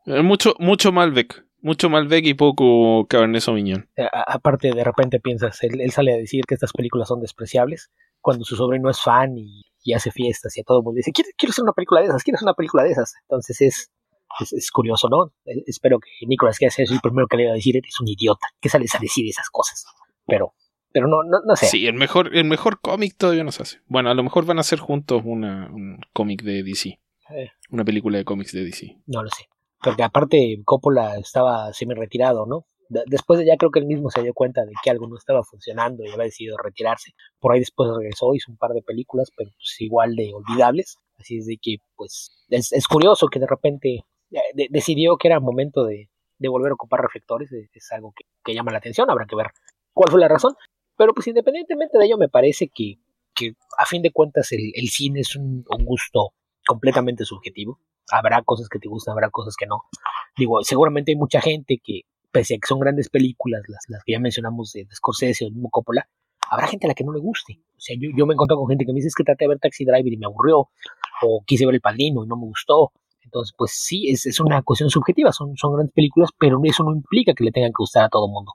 Eh, mucho, mucho Malbec. Mucho Malbec y poco Cabernet Sauvignon. aparte, de repente piensas, él, sale a decir que estas películas son despreciables cuando su sobrino es fan y, hace fiestas y a todo el mundo dice, quiero, quiero hacer una película de esas, quiero hacer una película de esas. Entonces es, es, curioso, ¿no? Espero que Nicolas Cage sea el primero que le va a decir, eres un idiota, ¿qué sales a decir esas cosas? Pero pero no, no, no sé. Sí, el mejor, el mejor cómic todavía no se hace. Bueno, a lo mejor van a hacer juntos una, un cómic de DC. Eh. Una película de cómics de DC. No lo sé. Porque aparte Coppola estaba semi retirado, ¿no? después de ya creo que él mismo se dio cuenta de que algo no estaba funcionando y había decidido retirarse. Por ahí después regresó, hizo un par de películas, pero pues igual de olvidables. Así es de que, pues, es, es curioso que de repente eh, decidió que era momento de, de volver a ocupar reflectores. Es, algo que, que llama la atención, habrá que ver cuál fue la razón. Pero pues independientemente de ello, me parece que, que a fin de cuentas el, el cine es un, gusto completamente subjetivo. Habrá cosas que te gustan, habrá cosas que no. Digo, seguramente hay mucha gente que, pese a que son grandes películas, las, las que ya mencionamos de, Scorsese o mismo Coppola, habrá gente a la que no le guste. O sea, yo, yo me he encontrado con gente que me dice que traté de ver Taxi Driver y me aburrió, o quise ver El Padrino y no me gustó. Entonces, pues sí, es, es una cuestión subjetiva, son, son grandes películas, pero eso no implica que le tengan que gustar a todo el mundo.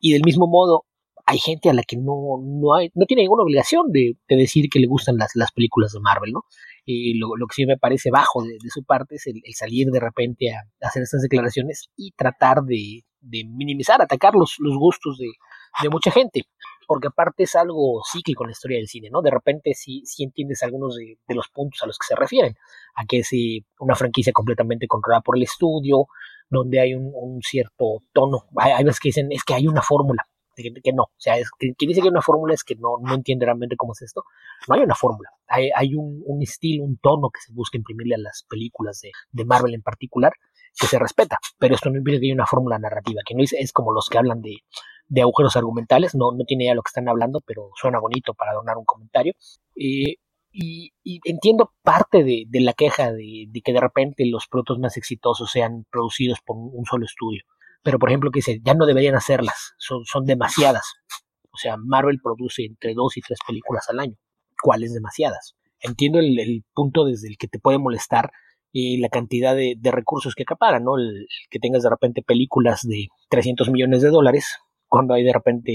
Y del mismo modo, hay gente a la que no, no, hay, no tiene ninguna obligación de, decir que le gustan las, las películas de Marvel, ¿no? Y lo, lo, que sí me parece bajo de, su parte es el, salir de repente a, hacer estas declaraciones y tratar de, de minimizar, atacar los, los gustos de, de, mucha gente. Porque aparte es algo cíclico en la historia del cine, ¿no? De repente sí, sí entiendes algunos de, los puntos a los que se refieren. A que es una franquicia completamente controlada por el estudio, donde hay un, cierto tono. Hay, veces que dicen, es que hay una fórmula que, no. O sea, que, quien dice que hay una fórmula es que no, no entiende realmente cómo es esto. No hay una fórmula. Hay, un, un, estilo, un tono que se busca imprimirle a las películas de, Marvel en particular, que se respeta. Pero esto no impide que haya una fórmula narrativa. Que no es, es como los que hablan de, de agujeros argumentales. No, no tiene idea de lo que están hablando, pero suena bonito para donar un comentario. Eh, y, entiendo parte de, la queja de, que de repente los productos más exitosos sean producidos por un solo estudio pero por ejemplo que dice, ya no deberían hacerlas, son, son demasiadas. O sea, Marvel produce entre dos y tres películas al año. ¿Cuáles demasiadas? Entiendo el, punto desde el que te puede molestar y la cantidad de, recursos que acaparan, ¿no? El, que tengas de repente películas de 300 millones de dólares, cuando hay de repente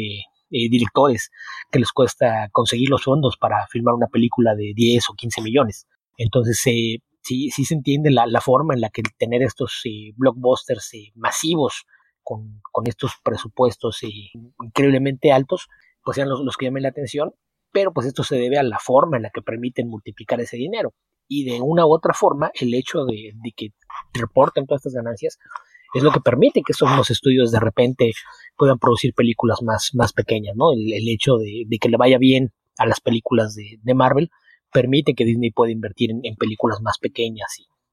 eh, directores que les cuesta conseguir los fondos para filmar una película de 10 o 15 millones. Entonces, eh, sí, sí se entiende la, la, forma en la que tener estos eh, blockbusters masivos con, estos presupuestos increíblemente altos, pues sean los, que llamen la atención, pero pues esto se debe a la forma en la que permiten multiplicar ese dinero. Y de una u otra forma, el hecho de, que reporten todas estas ganancias es lo que permite que nuevos estudios de repente puedan producir películas más, más pequeñas, ¿no? El, hecho de, que le vaya bien a las películas de, Marvel permite que Disney pueda invertir en, películas más pequeñas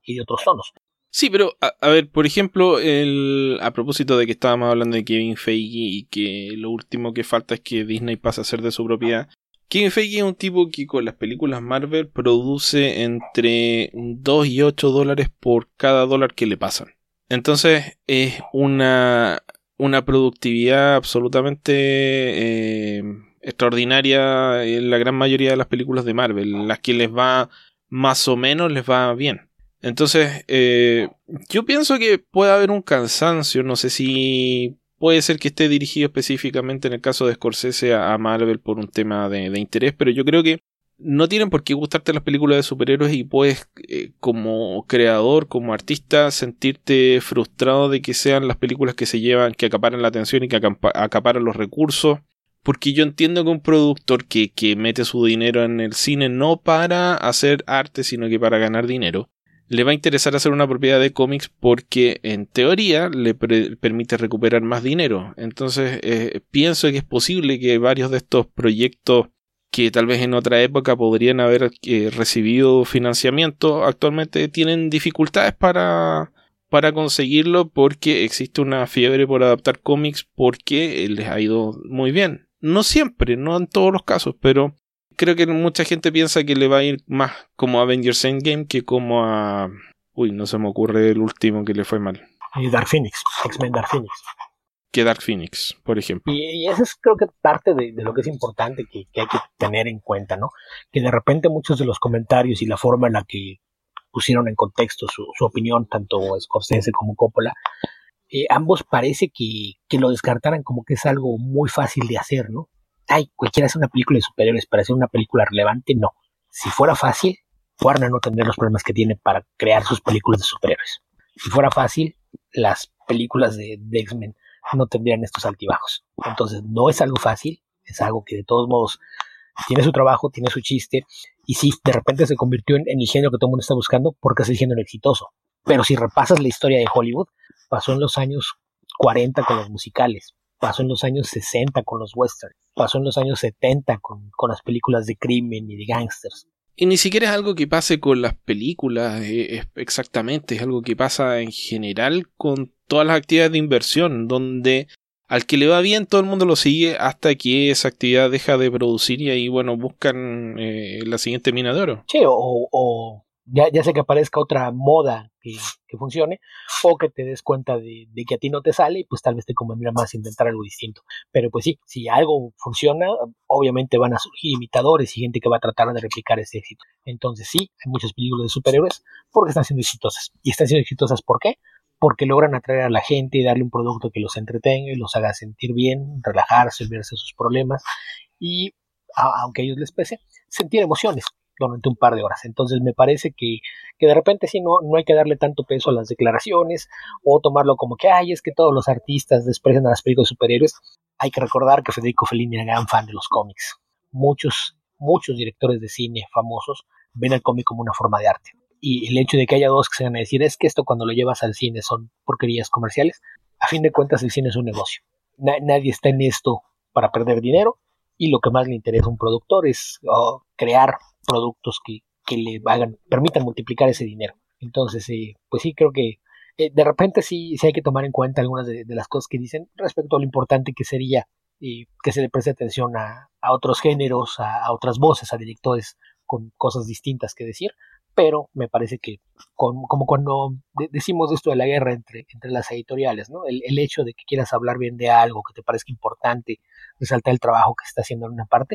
y, de otros tonos. Sí, pero a, ver, por ejemplo, el, a propósito de que estábamos hablando de Kevin Feige y que lo último que falta es que Disney pase a ser de su propiedad. Kevin Feige es un tipo que con las películas Marvel produce entre 2 y 8 dólares por cada dólar que le pasan. Entonces es una, una productividad absolutamente eh, extraordinaria en la gran mayoría de las películas de Marvel. Las que les va más o menos les va bien. Entonces, eh, yo pienso que puede haber un cansancio, no sé si puede ser que esté dirigido específicamente en el caso de Scorsese a Marvel por un tema de, interés, pero yo creo que no tienen por qué gustarte las películas de superhéroes y puedes eh, como creador, como artista, sentirte frustrado de que sean las películas que se llevan, que acaparan la atención y que acaparan los recursos. Porque yo entiendo que un productor que, que mete su dinero en el cine no para hacer arte, sino que para ganar dinero, le va a interesar hacer una propiedad de cómics porque en teoría le permite recuperar más dinero. Entonces eh, pienso que es posible que varios de estos proyectos que tal vez en otra época podrían haber eh, recibido financiamiento, actualmente tienen dificultades para, para conseguirlo porque existe una fiebre por adaptar cómics porque les ha ido muy bien. No siempre, no en todos los casos, pero creo que mucha gente piensa que le va a ir más como a Avengers Endgame que como a... Uy, no se me ocurre el último que le fue mal. Dark Phoenix, X-Men Dark Phoenix. Que Dark Phoenix, por ejemplo. Y, eso es creo que parte de, lo que es importante que, hay que tener en cuenta, ¿no? Que de repente muchos de los comentarios y la forma en la que pusieron en contexto su, opinión, tanto Scorsese como Coppola, eh, ambos parece que, lo descartaran como que es algo muy fácil de hacer, ¿no? ay, cualquiera hace una película de superhéroes para hacer una película relevante, no. Si fuera fácil, Warner no tendría los problemas que tiene para crear sus películas de superhéroes. Si fuera fácil, las películas de, X-Men no tendrían estos altibajos. Entonces, no es algo fácil, es algo que de todos modos tiene su trabajo, tiene su chiste, y sí, de repente se convirtió en, el género que todo el mundo está buscando porque es el género exitoso. Pero si repasas la historia de Hollywood, pasó en los años 40 con los musicales, pasó en los años 60 con los westerns, pasó en los años 70 con, las películas de crimen y de gangsters. Y ni siquiera es algo que pase con las películas eh, exactamente, es algo que pasa en general con todas las actividades de inversión, donde al que le va bien todo el mundo lo sigue hasta que esa actividad deja de producir y ahí, bueno, buscan eh, la siguiente mina de oro. Sí, o ya, ya sea que aparezca otra moda que, funcione, o que te des cuenta de, que a ti no te sale y pues tal vez te convendría más intentar algo distinto. Pero pues sí, si algo funciona, obviamente van a surgir imitadores y gente que va a tratar de replicar ese éxito. Entonces sí, hay muchas películas de superhéroes porque están siendo exitosas. ¿Y están siendo exitosas por qué? Porque logran atraer a la gente y darle un producto que los entretenga y los haga sentir bien, relajarse, olvidarse sus problemas y, aunque a ellos les pese, sentir emociones durante un par de horas. Entonces me parece que, que de repente sí no, no hay que darle tanto peso a las declaraciones o tomarlo como que, ay, es que todos los artistas desprecian a las películas de superhéroes. Hay que recordar que Federico Fellini era gran fan de los cómics. Muchos, muchos directores de cine famosos ven el cómic como una forma de arte. Y el hecho de que haya dos que se van a decir es que esto cuando lo llevas al cine son porquerías comerciales, a fin de cuentas el cine es un negocio. nadie está en esto para perder dinero y lo que más le interesa a un productor es oh, crear productos que, le hagan, permitan multiplicar ese dinero. Entonces, eh, pues sí, creo que eh, de repente sí, sí hay que tomar en cuenta algunas de, las cosas que dicen respecto a lo importante que sería eh, que se le preste atención a, otros géneros, a, otras voces, a directores con cosas distintas que decir, pero me parece que como, cuando decimos esto de la guerra entre, entre las editoriales, ¿no? El, hecho de que quieras hablar bien de algo, que te parezca importante, resaltar el trabajo que se está haciendo en una parte,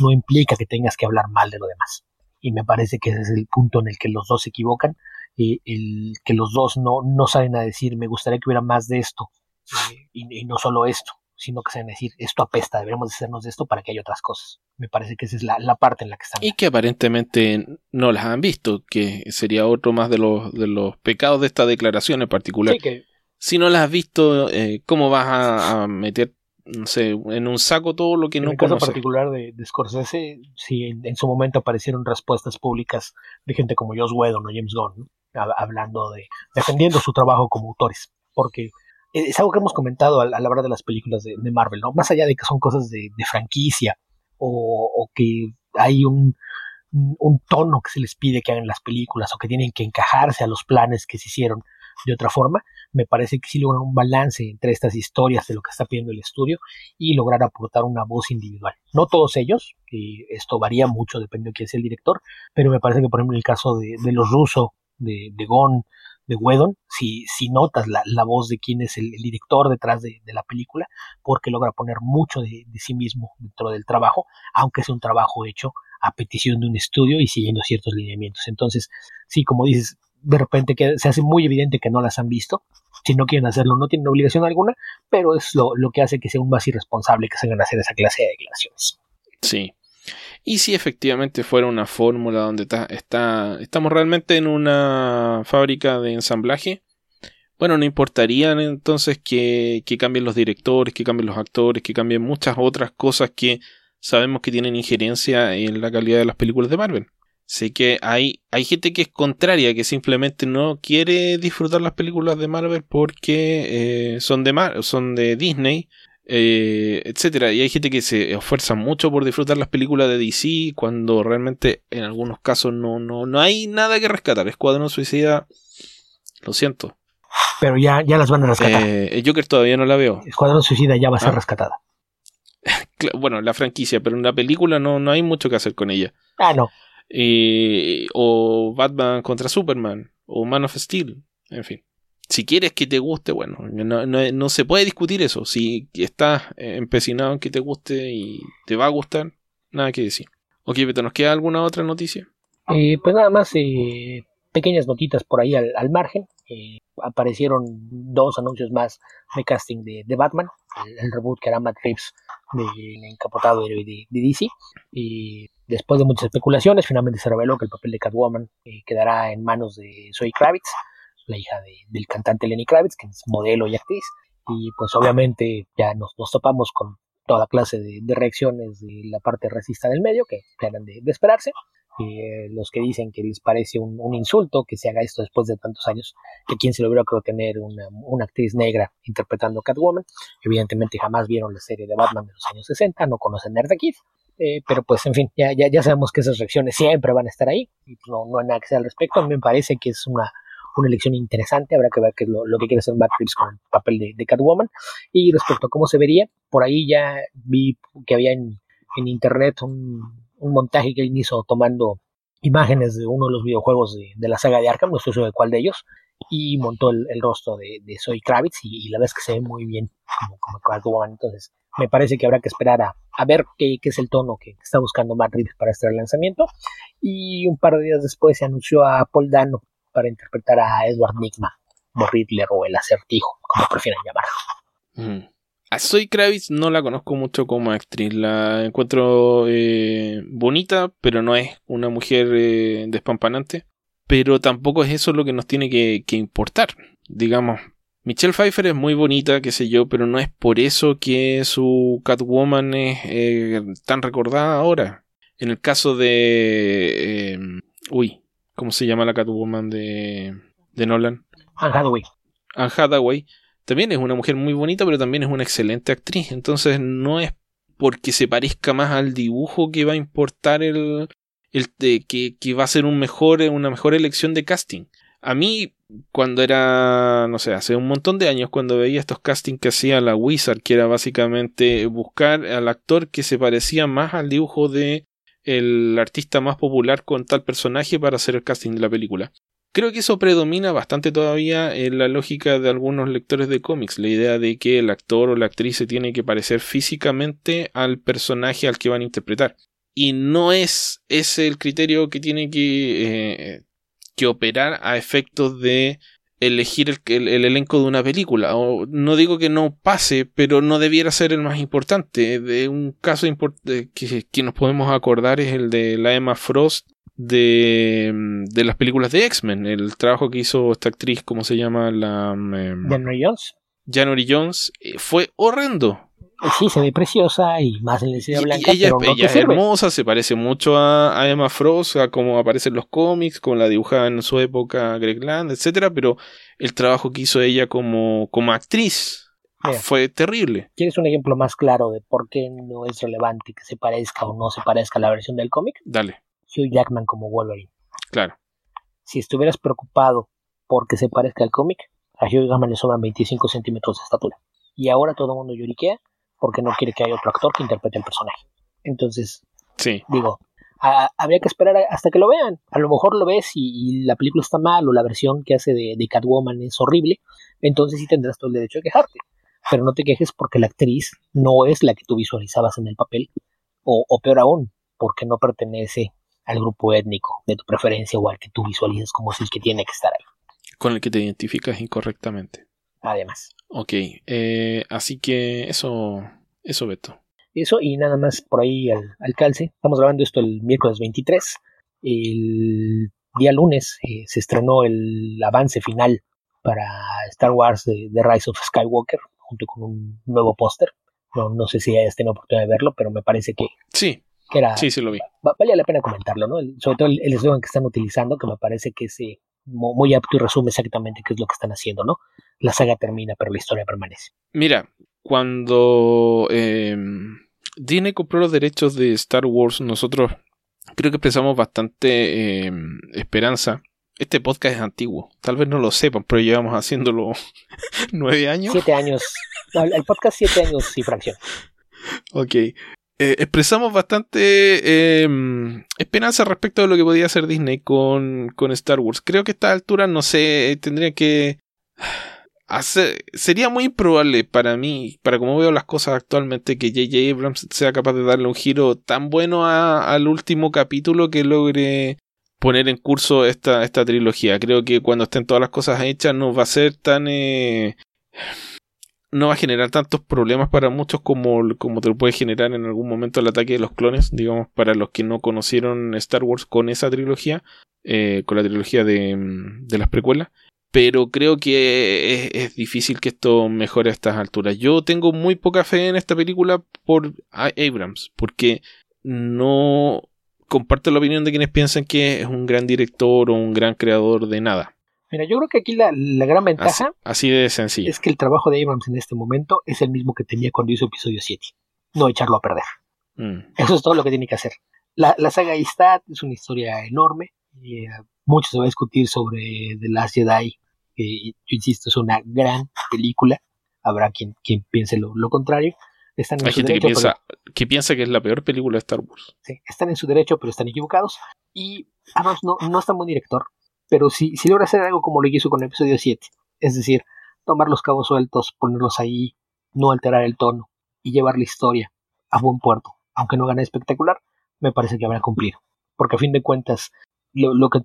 no implica que tengas que hablar mal de lo demás. Y me parece que ese es el punto en el que los dos se equivocan, y el que los dos no, no salen a decir, me gustaría que hubiera más de esto, eh, y, no solo esto, sino que a decir, esto apesta, deberíamos hacernos de esto para que haya otras cosas. Me parece que esa es la, parte en la que están. Y que aparentemente no las han visto, que sería otro más de los, de los pecados de esta declaración en particular. si no las has visto, eh, ¿cómo vas a, a meter no sé, en un saco todo lo que no En el caso particular de, Scorsese, sí, en, su momento aparecieron respuestas públicas de gente como Joss Whedon o James Gunn, hablando de, defendiendo su trabajo como autores, porque es algo que hemos comentado a, la hora de las películas de, Marvel, ¿no? Más allá de que son cosas de, franquicia o, o, que hay un, un tono que se les pide que hagan las películas o que tienen que encajarse a los planes que se hicieron de otra forma, me parece que sí logran un balance entre estas historias de lo que está pidiendo el estudio y lograr aportar una voz individual. No todos ellos, y esto varía mucho dependiendo de quién sea el director, pero me parece que por ejemplo en el caso de, los rusos, de, de Gon, de Wedon, si, si notas la, voz de quién es el, director detrás de, la película, porque logra poner mucho de, de, sí mismo dentro del trabajo, aunque sea un trabajo hecho a petición de un estudio y siguiendo ciertos lineamientos. Entonces, sí, como dices, de repente que se hace muy evidente que no las han visto. Si no quieren hacerlo, no tienen obligación alguna, pero es lo, que hace que sea un más irresponsable que se hagan hacer esa clase de declaraciones. Sí. Y si efectivamente fuera una fórmula donde está, estamos realmente en una fábrica de ensamblaje, bueno, no importaría entonces que, que cambien los directores, que cambien los actores, que cambien muchas otras cosas que sabemos que tienen injerencia en la calidad de las películas de Marvel. Sé que hay, hay gente que es contraria, que simplemente no quiere disfrutar las películas de Marvel porque eh, son, de Mar son de Disney, eh, etcétera. Y hay gente que se esfuerza mucho por disfrutar las películas de DC cuando realmente en algunos casos no, no, no hay nada que rescatar. Escuadrón Suicida, lo siento. Pero ya, ya las van a rescatar. Eh, Joker todavía no la veo. Escuadrón Suicida ya va a ser Ah. rescatada. bueno, la franquicia, pero en la película no, no hay mucho que hacer con ella. Ah, no. Eh, o Batman contra Superman, o Man of Steel, en fin. Si quieres que te guste, bueno, no, se puede discutir eso. Si estás empecinado en que te guste y te va a gustar, nada que decir. Ok, Beto, ¿nos queda alguna otra noticia? Eh, pues nada más, eh, pequeñas notitas por ahí al, margen. Eh, aparecieron dos anuncios más de casting de, Batman, el, reboot que hará Matt Reeves del encapotado héroe de, de DC. Y después de muchas especulaciones, finalmente se reveló que el papel de Catwoman quedará en manos de Zoe Kravitz, la hija de- del cantante Lenny Kravitz, que es modelo y actriz. Y pues obviamente ya nos, topamos con toda clase de, reacciones de la parte racista del medio, que eran de, esperarse. Eh, los que dicen que les parece un, insulto que se haga esto después de tantos años, que quién se lo hubiera ocurrido tener una, actriz negra interpretando Catwoman. Evidentemente jamás vieron la serie de Batman de los años 60, no conocen Nerd Kid, eh, pero pues en fin, ya, ya, ya sabemos que esas reacciones siempre van a estar ahí pues, no, no hay nada que hacer al respecto. Me parece que es una, una elección interesante, habrá que ver qué es lo, que quiere hacer Matt Reeves con el papel de, Catwoman. Y respecto a cómo se vería, por ahí ya vi que había en, internet un, montaje que él hizo tomando imágenes de uno de los videojuegos de, la saga de Arkham, no seguro de cuál de ellos, y montó el, rostro de, de Zoe Kravitz y, la verdad es que se ve muy bien como, como Catwoman. Entonces, me parece que habrá que esperar a, a ver qué, qué es el tono que está buscando Matt Reeves para este lanzamiento. Y un par de días después se anunció a Paul Dano para interpretar a Edward Nigma, o Riddler o el acertijo, como prefieran llamarlo. Mm. A Zoe Kravitz no la conozco mucho como actriz. La encuentro eh, bonita, pero no es una mujer eh, despampanante. Pero tampoco es eso lo que nos tiene que, que importar. Digamos, Michelle Pfeiffer es muy bonita, qué sé yo, pero no es por eso que su Catwoman es eh, tan recordada ahora. En el caso de... eh, uy, ¿cómo se llama la Catwoman de, de Nolan? Anne Hathaway. Anne Hathaway también es una mujer muy bonita, pero también es una excelente actriz. Entonces no es porque se parezca más al dibujo que va a importar el, el de- que, que va a ser un mejor, una mejor elección de casting. A mí, cuando era, no sé, hace un montón de años, cuando veía estos castings que hacía la Wizard, que era básicamente buscar al actor que se parecía más al dibujo de el artista más popular con tal personaje para hacer el casting de la película. Creo que eso predomina bastante todavía en la lógica de algunos lectores de cómics, la idea de que el actor o la actriz se tiene que parecer físicamente al personaje al que van a interpretar. Y no es ese el criterio que tiene que, eh, que operar a efectos de elegir el, el- el elenco de una película. O, no digo que no pase, pero no debiera ser el más importante. De un caso import- que, que nos podemos acordar es el de la Emma Frost de, de las películas de X-Men, el trabajo que hizo esta actriz, ¿cómo se llama? La em, Henry Jones. January Jones, eh, fue horrendo. Sí, se ve preciosa y más en la escena y blanca, ella pero ella es hermosa, se parece mucho a, a Emma Frost, a cómo aparece en los cómics, como la dibujaba en su época Greg Land, etcétera, pero el trabajo que hizo ella como, como actriz Mira. fue terrible. ¿Quieres un ejemplo más claro de por qué no es relevante que se parezca o no se parezca a la versión del cómic? Dale, Hugh Jackman como Wolverine. claro. Si estuvieras preocupado porque se parezca al cómic, a Hugh Jackman le sobran 25 centímetros de estatura. Y ahora todo el mundo lloriquea porque no quiere que haya otro actor que interprete el personaje. Entonces, Sí, digo, a- habría que esperar hasta que lo vean. A lo mejor lo ves y, y la película está mal o la versión que hace de, de Catwoman es horrible. Entonces sí tendrás todo el derecho a quejarte. Pero no te quejes porque la actriz no es la que tú visualizabas en el papel. O, o peor aún, porque no pertenece al grupo étnico de tu preferencia o al que tú visualizas como si el que tiene que estar ahí. con el que te identificas incorrectamente. Además. Ok, eh, así que eso, eso Beto. Eso y nada más por ahí al, al calce. Estamos grabando esto el miércoles 23. El día lunes eh, se estrenó el avance final para Star Wars de, de Rise of Skywalker junto con un nuevo póster. No, no sé si hayas tenido oportunidad de verlo, pero me parece que, Sí, Que era, sí, sí lo vi. Vale la pena comentarlo, ¿no? sobre todo el eslogan que están utilizando, que me parece que es eh, muy apto y resume exactamente qué es lo que están haciendo, ¿no? La saga termina, pero la historia permanece. Mira, cuando eh, Disney compró los derechos de Star Wars, nosotros creo que expresamos bastante eh, esperanza. Este podcast es antiguo, tal vez no lo sepan, pero llevamos haciéndolo nueve años. Siete años. el podcast siete años y fracción. Ok. Eh, expresamos bastante em, esperanza respecto a lo que podía hacer Disney con, con Star Wars. Creo que a esta altura, no sé, tendría que sería muy improbable para mí, para como veo las cosas actualmente, que J.J. Abrams sea capaz de darle un giro tan bueno al último capítulo que logre poner en curso esta, esta trilogía. Creo que cuando estén todas las cosas hechas no va a ser tan... Eh, no va a generar tantos problemas para muchos como, como te lo puede generar en algún momento el ataque de los clones, digamos, para los que no conocieron Star Wars con esa trilogía, eh, con la trilogía de, de las precuelas pero creo que es, difícil que esto mejore a estas alturas. Yo tengo muy poca fe en esta película por Abrams, porque no comparto la opinión de quienes piensan que es un gran director o un gran creador de nada. Mira, yo creo que aquí la, gran ventaja así, de sencillo. es que el trabajo de Abrams en este momento es el mismo que tenía cuando hizo episodio 7. No echarlo a perder. Mm. Eso es todo lo que tiene que hacer. La, saga ahí está, es una historia enorme. Y, eh, mucho se va a discutir sobre The Last Jedi, que yo insisto, es una gran película. Habrá quien, quien piense lo, contrario. Están Hay gente que, piensa, que piensa que es la peor película de Star Wars. Sí, están en su derecho, pero están equivocados. Y además no, no es tan buen director, pero sí, sí logra hacer algo como lo hizo con el episodio 7. Es decir, tomar los cabos sueltos, ponerlos ahí, no alterar el tono y llevar la historia a buen puerto. Aunque no gane espectacular, me parece que habrá cumplido. Porque a fin de cuentas, lo, lo que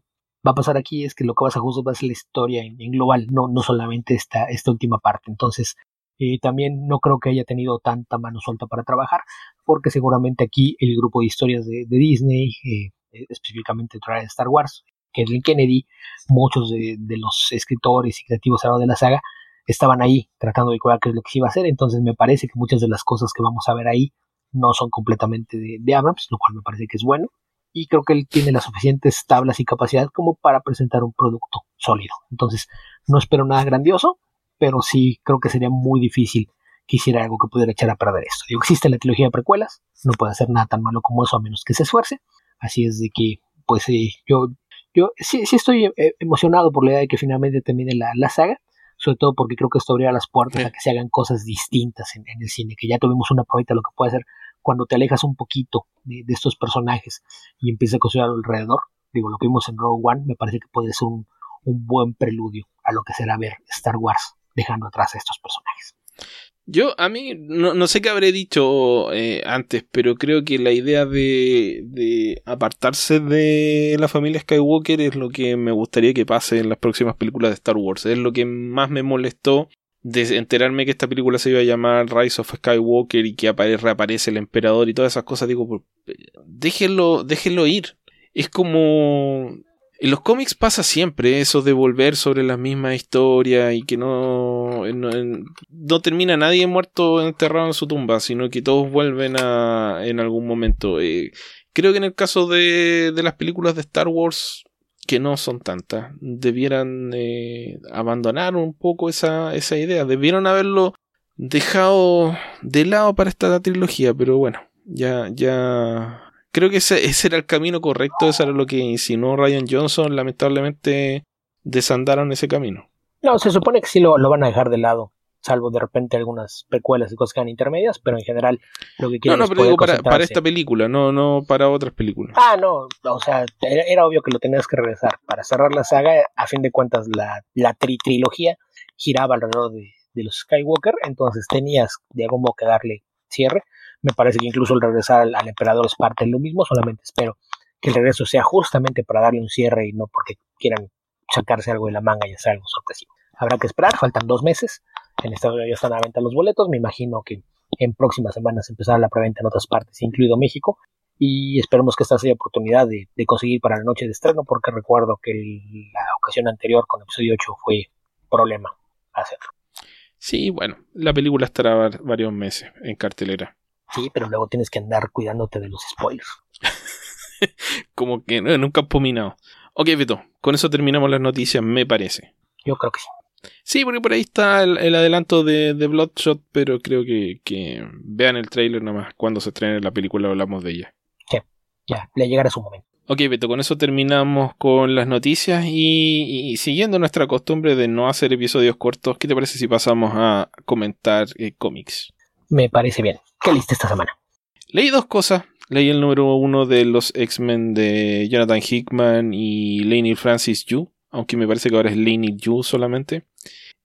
va a pasar aquí es que lo que vas a juzgar va a ser la historia en, global, no, no solamente esta, esta última parte. Entonces, eh, también no creo que haya tenido tanta mano suelta para trabajar, porque seguramente aquí el grupo de historias de, Disney, eh, específicamente de Star Wars, Kathleen Kennedy, muchos de, los escritores y creativos de la saga, estaban ahí tratando de cuidar qué es lo que se iba a hacer. Entonces, me parece que muchas de las cosas que vamos a ver ahí no son completamente de, Abrams, lo cual me parece que es bueno y creo que él tiene las suficientes tablas y capacidad como para presentar un producto sólido. Entonces, no espero nada grandioso, pero sí creo que sería muy difícil que hiciera algo que pudiera echar a perder esto. Digo, existe la trilogía de precuelas, no puede hacer nada tan malo como eso a menos que se esfuerce. Así es de que, pues, eh, yo, yo sí, sí estoy eh, emocionado por la idea de que finalmente termine la, saga, sobre todo porque creo que esto abrirá las puertas a que se hagan cosas distintas en, en, el cine, que ya tuvimos una probita de lo que puede hacer cuando te alejas un poquito de, estos personajes y empiezas a construir alrededor, digo, lo que vimos en Rogue One me parece que puede ser un, buen preludio a lo que será ver Star Wars dejando atrás a estos personajes. Yo, a mí, no, sé qué habré dicho eh, antes, pero creo que la idea de, de, apartarse de la familia Skywalker es lo que me gustaría que pase en las próximas películas de Star Wars. Es lo que más me molestó de enterarme que esta película se iba a llamar Rise of Skywalker y que reaparece el emperador y todas esas cosas, digo, déjenlo, déjenlo ir. Es como... En los cómics pasa siempre eso de volver sobre la misma historia y que no, no, termina nadie muerto enterrado en su tumba, sino que todos vuelven a, en algún momento. Eh, creo que en el caso de, de las películas de Star Wars que no son tantas, debieran eh, abandonar un poco esa, esa idea, debieron haberlo dejado de lado para esta trilogía, pero bueno, ya, ya creo que ese, ese, era el camino correcto, eso era lo que insinuó Ryan Johnson, lamentablemente desandaron ese camino. No, se supone que sí lo, lo van a dejar de lado salvo de repente algunas precuelas y cosas que eran intermedias, pero en general lo que quieren No, no, pero digo para, para, esta película, no, no para otras películas. Ah, no, o sea, era, obvio que lo tenías que regresar. Para cerrar la saga, a fin de cuentas, la, la tri trilogía giraba alrededor de, los Skywalker, entonces tenías de algún modo que darle cierre. Me parece que incluso el regresar al, emperador es parte de lo mismo, solamente espero que el regreso sea justamente para darle un cierre y no porque quieran sacarse algo de la manga y hacer algo sorpresivo. Habrá que esperar, faltan dos meses. En Estados Unidos están a venta los boletos. Me imagino que en próximas semanas empezará la preventa en otras partes, incluido México. Y esperemos que esta sea oportunidad de, conseguir para la noche de estreno, porque recuerdo que la ocasión anterior con el episodio 8 fue problema hacerlo. Sí, bueno, la película estará varios meses en cartelera. Sí, pero luego tienes que andar cuidándote de los spoilers. Como que en un campo minado. Ok, Beto, con eso terminamos las noticias, me parece. Yo creo que sí. Sí, porque por ahí está el, adelanto de, Bloodshot, pero creo que, vean el trailer nomás. Cuando se estrene la película hablamos de ella. Sí, ya, le llegará su momento. Ok, Beto, con eso terminamos con las noticias y, siguiendo nuestra costumbre de no hacer episodios cortos, ¿qué te parece si pasamos a comentar eh, cómics? Me parece bien. ¿Qué leíste esta semana? Leí dos cosas. Leí el número uno de los X-Men de Jonathan Hickman y Laney Francis Yu, aunque me parece que ahora es Laney Yu solamente.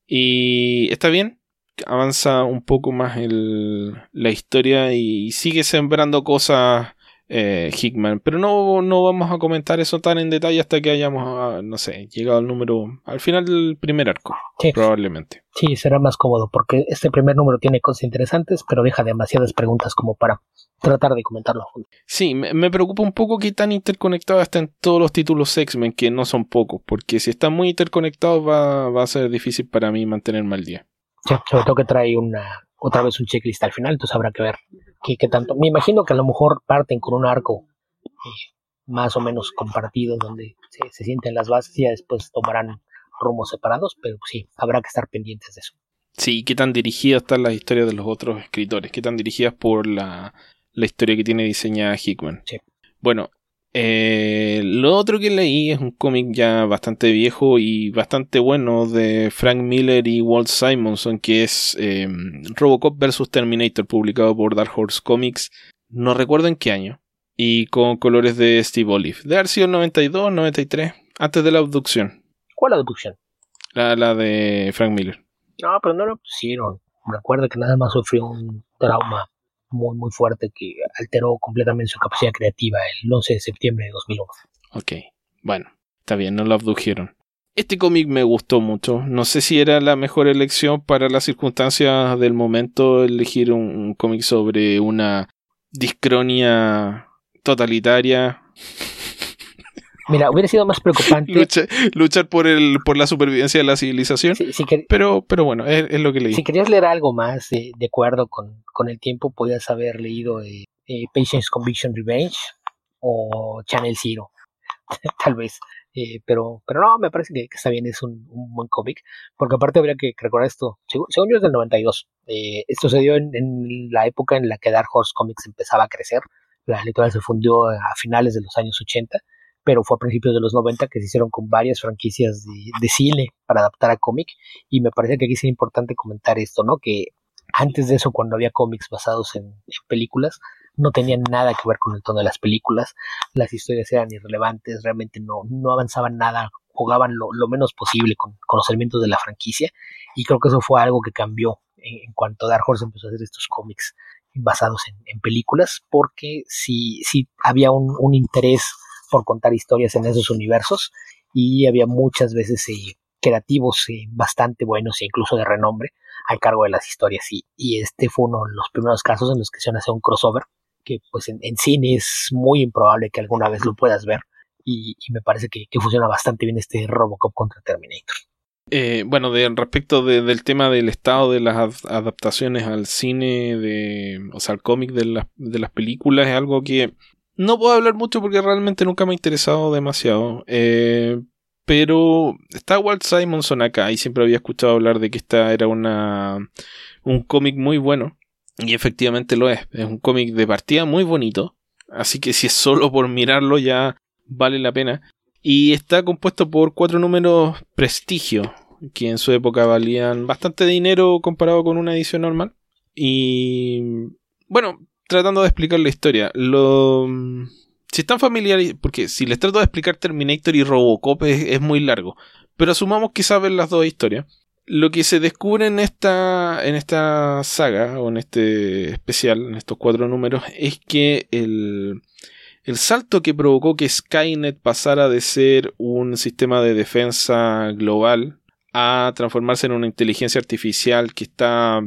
Y está bien, avanza un poco más el, la historia y sigue sembrando cosas eh, Hickman. Pero no, no vamos a comentar eso tan en detalle hasta que hayamos, ah, no sé, llegado al número, al final del primer arco, probablemente. Sí, será más cómodo porque este primer número tiene cosas interesantes, pero deja demasiadas preguntas como para tratar de comentarlo juntos. Sí, me, preocupa un poco que tan interconectados estén todos los títulos X-Men, que no son pocos, porque si están muy interconectados va, va a ser difícil para mí mantenerme al día. Sí, sobre todo que trae una, otra vez un checklist al final, entonces habrá que ver qué, tanto. Me imagino que a lo mejor parten con un arco eh, más o menos compartido donde se, sienten las bases y ya después tomarán rumos separados, pero sí, habrá que estar pendientes de eso. Sí, qué tan dirigidas están las historias de los otros escritores, qué tan dirigidas por la, la historia que tiene diseñada Hickman. Sí. Bueno, eh, lo otro que leí es un cómic ya bastante viejo y bastante bueno de Frank Miller y Walt Simonson, que es em, Robocop vs. Terminator, publicado por Dark Horse Comics. No recuerdo en qué año. Y con colores de Steve Olive. De haber sido 92, 93, antes de la abducción. ¿Cuál abducción? La, la de Frank Miller. No, pero no lo pusieron. Recuerdo que nada más sufrió un trauma muy, muy fuerte que alteró completamente su capacidad creativa el 11 de septiembre de 2001. Ok, bueno, está bien, no lo abdujeron. Este cómic me gustó mucho. No sé si era la mejor elección para las circunstancias del momento elegir un cómic sobre una discronia totalitaria Mira, hubiera sido más preocupante. luchar por el por la supervivencia de la civilización. pero, pero bueno, es, lo que leí. Si querías leer algo más de, acuerdo con, con, el tiempo, podías haber leído eh, eh, Patience, Conviction, Revenge o Channel Zero, tal vez. Eh, pero, pero no, me parece que, está bien, es un, buen cómic. Porque aparte habría que recordar esto, según, yo es del 92. esto se dio en, en, la época en la que Dark Horse Comics empezaba a crecer. La editorial se fundió a finales de los años 80 pero fue a principios de los 90 que se hicieron con varias franquicias de, cine para adaptar a cómic y me parece que aquí es importante comentar esto, ¿no? Que antes de eso, cuando había cómics basados en, películas, no tenían nada que ver con el tono de las películas, las historias eran irrelevantes, realmente no, no avanzaban nada, jugaban lo, menos posible con, conocimientos de la franquicia y creo que eso fue algo que cambió en, cuanto Dark Horse empezó a hacer estos cómics basados en, películas, porque sí, sí había un, un interés por contar historias en esos universos y había muchas veces eh, creativos eh, bastante buenos e incluso de renombre al cargo de las historias y, este fue uno de los primeros casos en los que se hace un crossover que pues en, cine es muy improbable que alguna vez lo puedas ver y, me parece que, funciona bastante bien este Robocop contra Terminator. Eh, bueno, respecto del tema del estado de las adaptaciones al cine, de, o sea, al cómic de, de las películas, es algo que no puedo hablar mucho porque realmente nunca me ha interesado demasiado. Eh, pero está Walt Simonson acá y siempre había escuchado hablar de que esta era una un cómic muy bueno. Y efectivamente lo es. Es un cómic de partida muy bonito. Así que si es solo por mirarlo ya vale la pena. Y está compuesto por cuatro números prestigio. Que en su época valían bastante dinero comparado con una edición normal. Y bueno, tratando de explicar la historia. Lo, si están familiares, porque si les trato de explicar Terminator y Robocop es, muy largo, pero asumamos que saben las dos historias. Lo que se descubre en esta, en esta saga, o en este especial, en estos cuatro números, es que el, el salto que provocó que Skynet pasara de ser un sistema de defensa global a transformarse en una inteligencia artificial que está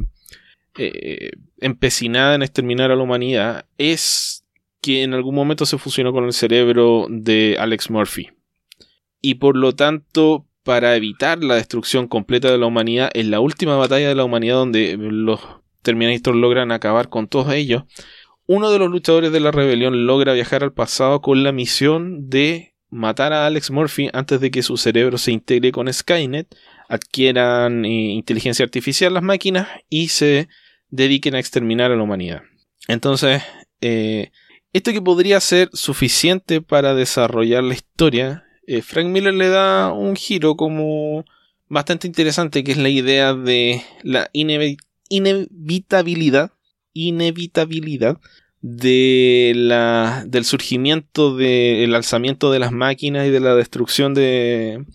eh, empecinada en exterminar a la humanidad es que en algún momento se fusionó con el cerebro de Alex Murphy. Y por lo tanto, para evitar la destrucción completa de la humanidad, en la última batalla de la humanidad donde los Terminator logran acabar con todos ellos, uno de los luchadores de la rebelión logra viajar al pasado con la misión de matar a Alex Murphy antes de que su cerebro se integre con Skynet, adquieran eh, inteligencia artificial las máquinas y se dediquen a exterminar a la humanidad. Entonces, eh, esto que podría ser suficiente para desarrollar la historia, eh, Frank Miller le da un giro como bastante interesante, que es la idea de la inevitabilidad, inevitabilidad de la, del surgimiento del alzamiento de las máquinas y de la destrucción de,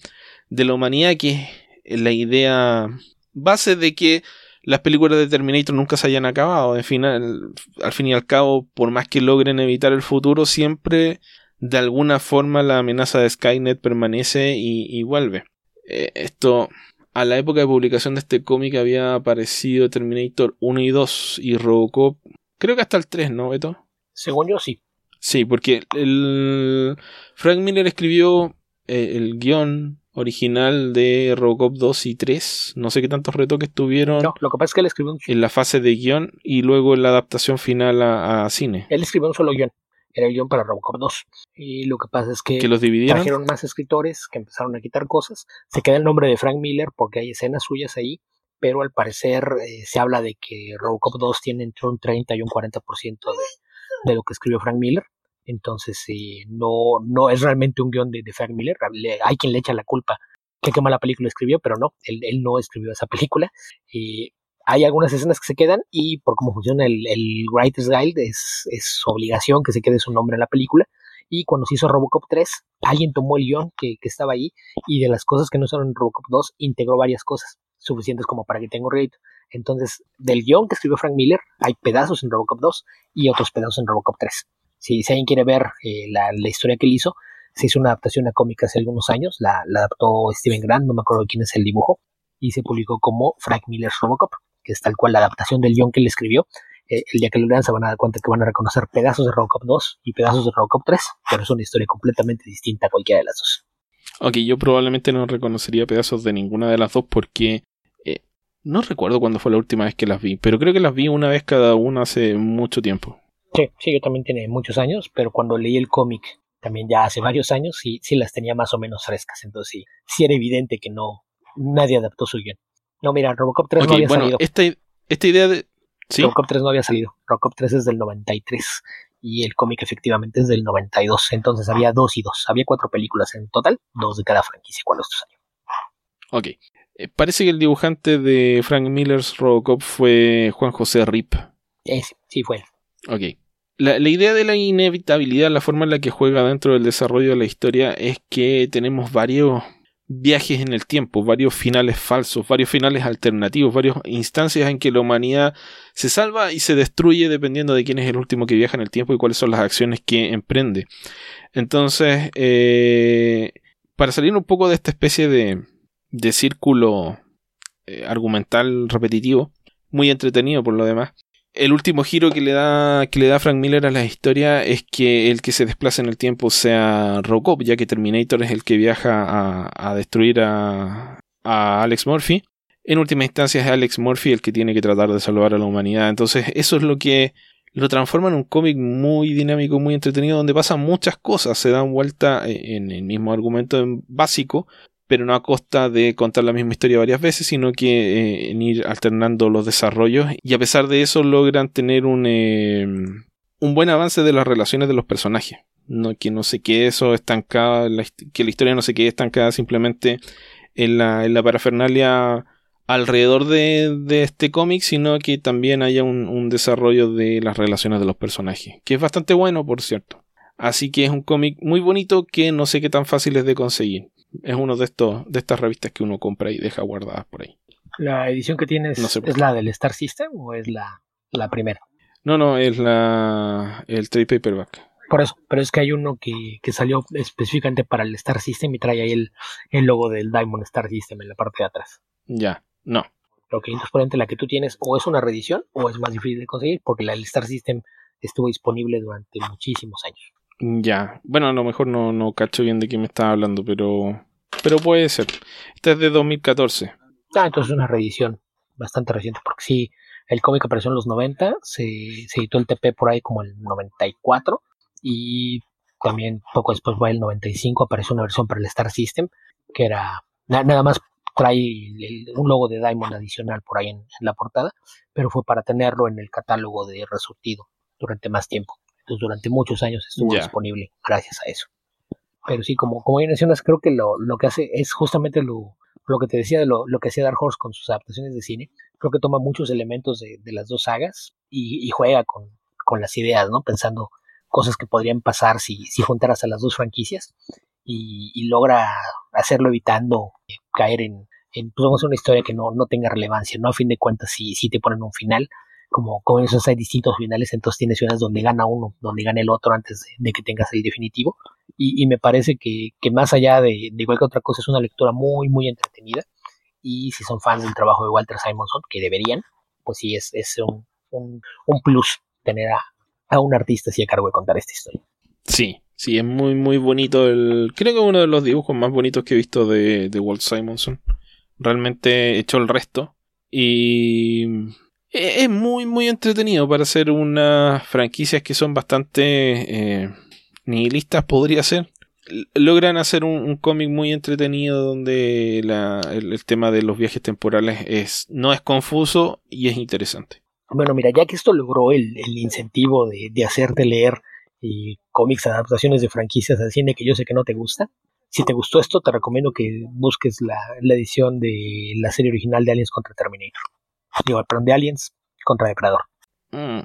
de la humanidad, que es la idea base de que las películas de Terminator nunca se hayan acabado. En fin, al, fin y al cabo, por más que logren evitar el futuro, siempre de alguna forma la amenaza de Skynet permanece y, vuelve. Eh, esto, a la época de publicación de este cómic había aparecido Terminator 1 y 2 y Robocop, creo que hasta el 3, ¿no, Beto? Según yo, sí. Sí, porque el Frank Miller escribió eh, el guion original de Robocop 2 y 3. No sé qué tantos retoques tuvieron. No, lo que pasa es que él escribió un... En la fase de guion y luego en la adaptación final a, cine. Él escribió un solo guion. Era el guion para Robocop 2. Y lo que pasa es que, ¿Que los dividieron? trajeron más escritores que empezaron a quitar cosas. Se queda el nombre de Frank Miller porque hay escenas suyas ahí. Pero al parecer eh, se habla de que Robocop 2 tiene entre un 30 y un 40% de, de lo que escribió Frank Miller. Entonces, eh, no, no es realmente un guion de, Frank Miller. hay quien le echa la culpa que qué mala película escribió, pero no, él, él no escribió esa película. Hay algunas escenas que se quedan y por cómo funciona el, el Writer's Guild es, es obligación que se quede su nombre en la película. Y cuando se hizo Robocop 3, alguien tomó el guion que, que estaba ahí y de las cosas que no usaron en Robocop 2 integró varias cosas suficientes como para que tenga un rédito. Entonces, del guion que escribió Frank Miller, hay pedazos en Robocop 2 y otros pedazos en Robocop 3. Si, alguien quiere ver eh, la, historia que él hizo, se hizo una adaptación a cómica hace algunos años, la, adaptó Steven Grant, no me acuerdo quién es el dibujo, y se publicó como Frank Miller's Robocop, que es tal cual la adaptación del guion que él escribió. Eh, el día que lo lean se van a dar cuenta que van a reconocer pedazos de Robocop 2 y pedazos de Robocop 3, pero es una historia completamente distinta a cualquiera de las dos. Ok, yo probablemente no reconocería pedazos de ninguna de las dos porque eh, no recuerdo cuándo fue la última vez que las vi, pero creo que las vi una vez cada una hace mucho tiempo. Sí, sí, yo también tiene muchos años, pero cuando leí el cómic también ya hace varios años, sí, sí las tenía más o menos frescas. Entonces sí, sí era evidente que no, nadie adaptó su guion. No, mira, Robocop 3 no había bueno, salido. Esta, esta idea de. ¿Sí? Robocop 3 no había salido. Robocop 3 es del 93 y el cómic efectivamente es del 92. Entonces había dos y dos. Había cuatro películas en total, dos de cada franquicia. ¿Cuál estos años? Ok. Eh, parece que el dibujante de Frank Miller's Robocop fue Juan José Rip. Eh, sí, sí, fue. Ok. La, idea de la inevitabilidad, la forma en la que juega dentro del desarrollo de la historia es que tenemos varios viajes en el tiempo, varios finales falsos, varios finales alternativos, varias instancias en que la humanidad se salva y se destruye dependiendo de quién es el último que viaja en el tiempo y cuáles son las acciones que emprende. Entonces, eh, para salir un poco de esta especie de, de círculo eh, argumental repetitivo, muy entretenido por lo demás, el último giro que le da que le da Frank Miller a la historia es que el que se desplaza en el tiempo sea Robocop, ya que Terminator es el que viaja a, destruir a, a, Alex Murphy. En última instancia es Alex Murphy el que tiene que tratar de salvar a la humanidad. Entonces eso es lo que lo transforma en un cómic muy dinámico, muy entretenido, donde pasan muchas cosas, se dan vuelta en el mismo argumento básico, pero no a costa de contar la misma historia varias veces, sino que eh, en ir alternando los desarrollos y a pesar de eso logran tener un, eh, un buen avance de las relaciones de los personajes. No, que no se quede eso estancado, que la historia no se quede estancada simplemente en la, en la parafernalia alrededor de, de este cómic, sino que también haya un, un desarrollo de las relaciones de los personajes, que es bastante bueno, por cierto. Así que es un cómic muy bonito que no sé qué tan fácil es de conseguir es uno de estos de estas revistas que uno compra y deja guardadas por ahí. ¿La edición que tienes es la del Star System o es la, la primera? No, no, es la el trade paperback. Por eso, pero es que hay uno que, que salió específicamente para el Star System y trae ahí el, el logo del Diamond Star System en la parte de atrás. Ya, no. Lo que entonces la que tú tienes o es una reedición o es más difícil de conseguir porque la del Star System estuvo disponible durante muchísimos años. Ya, bueno, a lo mejor no, no cacho bien de qué me estaba hablando, pero pero puede ser. Esta es de 2014. Ah, entonces es una reedición bastante reciente, porque sí, el cómic apareció en los 90, se, se editó el TP por ahí como el 94 y también poco después, va el 95, apareció una versión para el Star System que era nada más trae un logo de Diamond adicional por ahí en, la portada, pero fue para tenerlo en el catálogo de resurtido durante más tiempo. Entonces, durante muchos años estuvo disponible gracias a eso. Pero sí, como, como ya mencionas, creo que lo, lo que hace es justamente lo, lo que te decía de lo, lo, que hacía Dark Horse con sus adaptaciones de cine. Creo que toma muchos elementos de, de las dos sagas y, y juega con, con, las ideas, ¿no? Pensando cosas que podrían pasar si, si juntaras a las dos franquicias y, logra hacerlo evitando caer en, en pues una historia que no, no tenga relevancia, ¿no? A fin de cuentas, si, si te ponen un final, como con esos hay distintos finales, entonces tienes finales donde gana uno, donde gana el otro antes de, que tengas el definitivo. Y, y me parece que, que, más allá de, de cualquier otra cosa, es una lectura muy, muy entretenida. Y si son fans del trabajo de Walter Simonson, que deberían, pues sí, es, es un, un, un plus tener a, a un artista así a cargo de contar esta historia. Sí, Sí, es muy, muy bonito. El, creo que uno de los dibujos más bonitos que he visto de, de Walt Simonson. Realmente hecho el resto. Y es muy, muy entretenido para hacer unas franquicias que son bastante eh, nihilistas, podría ser. Logran hacer un, cómic muy entretenido donde el, tema de los viajes temporales es, no es confuso y es interesante. Bueno, mira, ya que esto logró el, incentivo de, de hacerte leer y cómics, adaptaciones de franquicias al cine que yo sé que no te gusta. Si te gustó esto, te recomiendo que busques la, edición de la serie original de Aliens contra Terminator. Digo, perdón, de Aliens contra Depredador. Mm.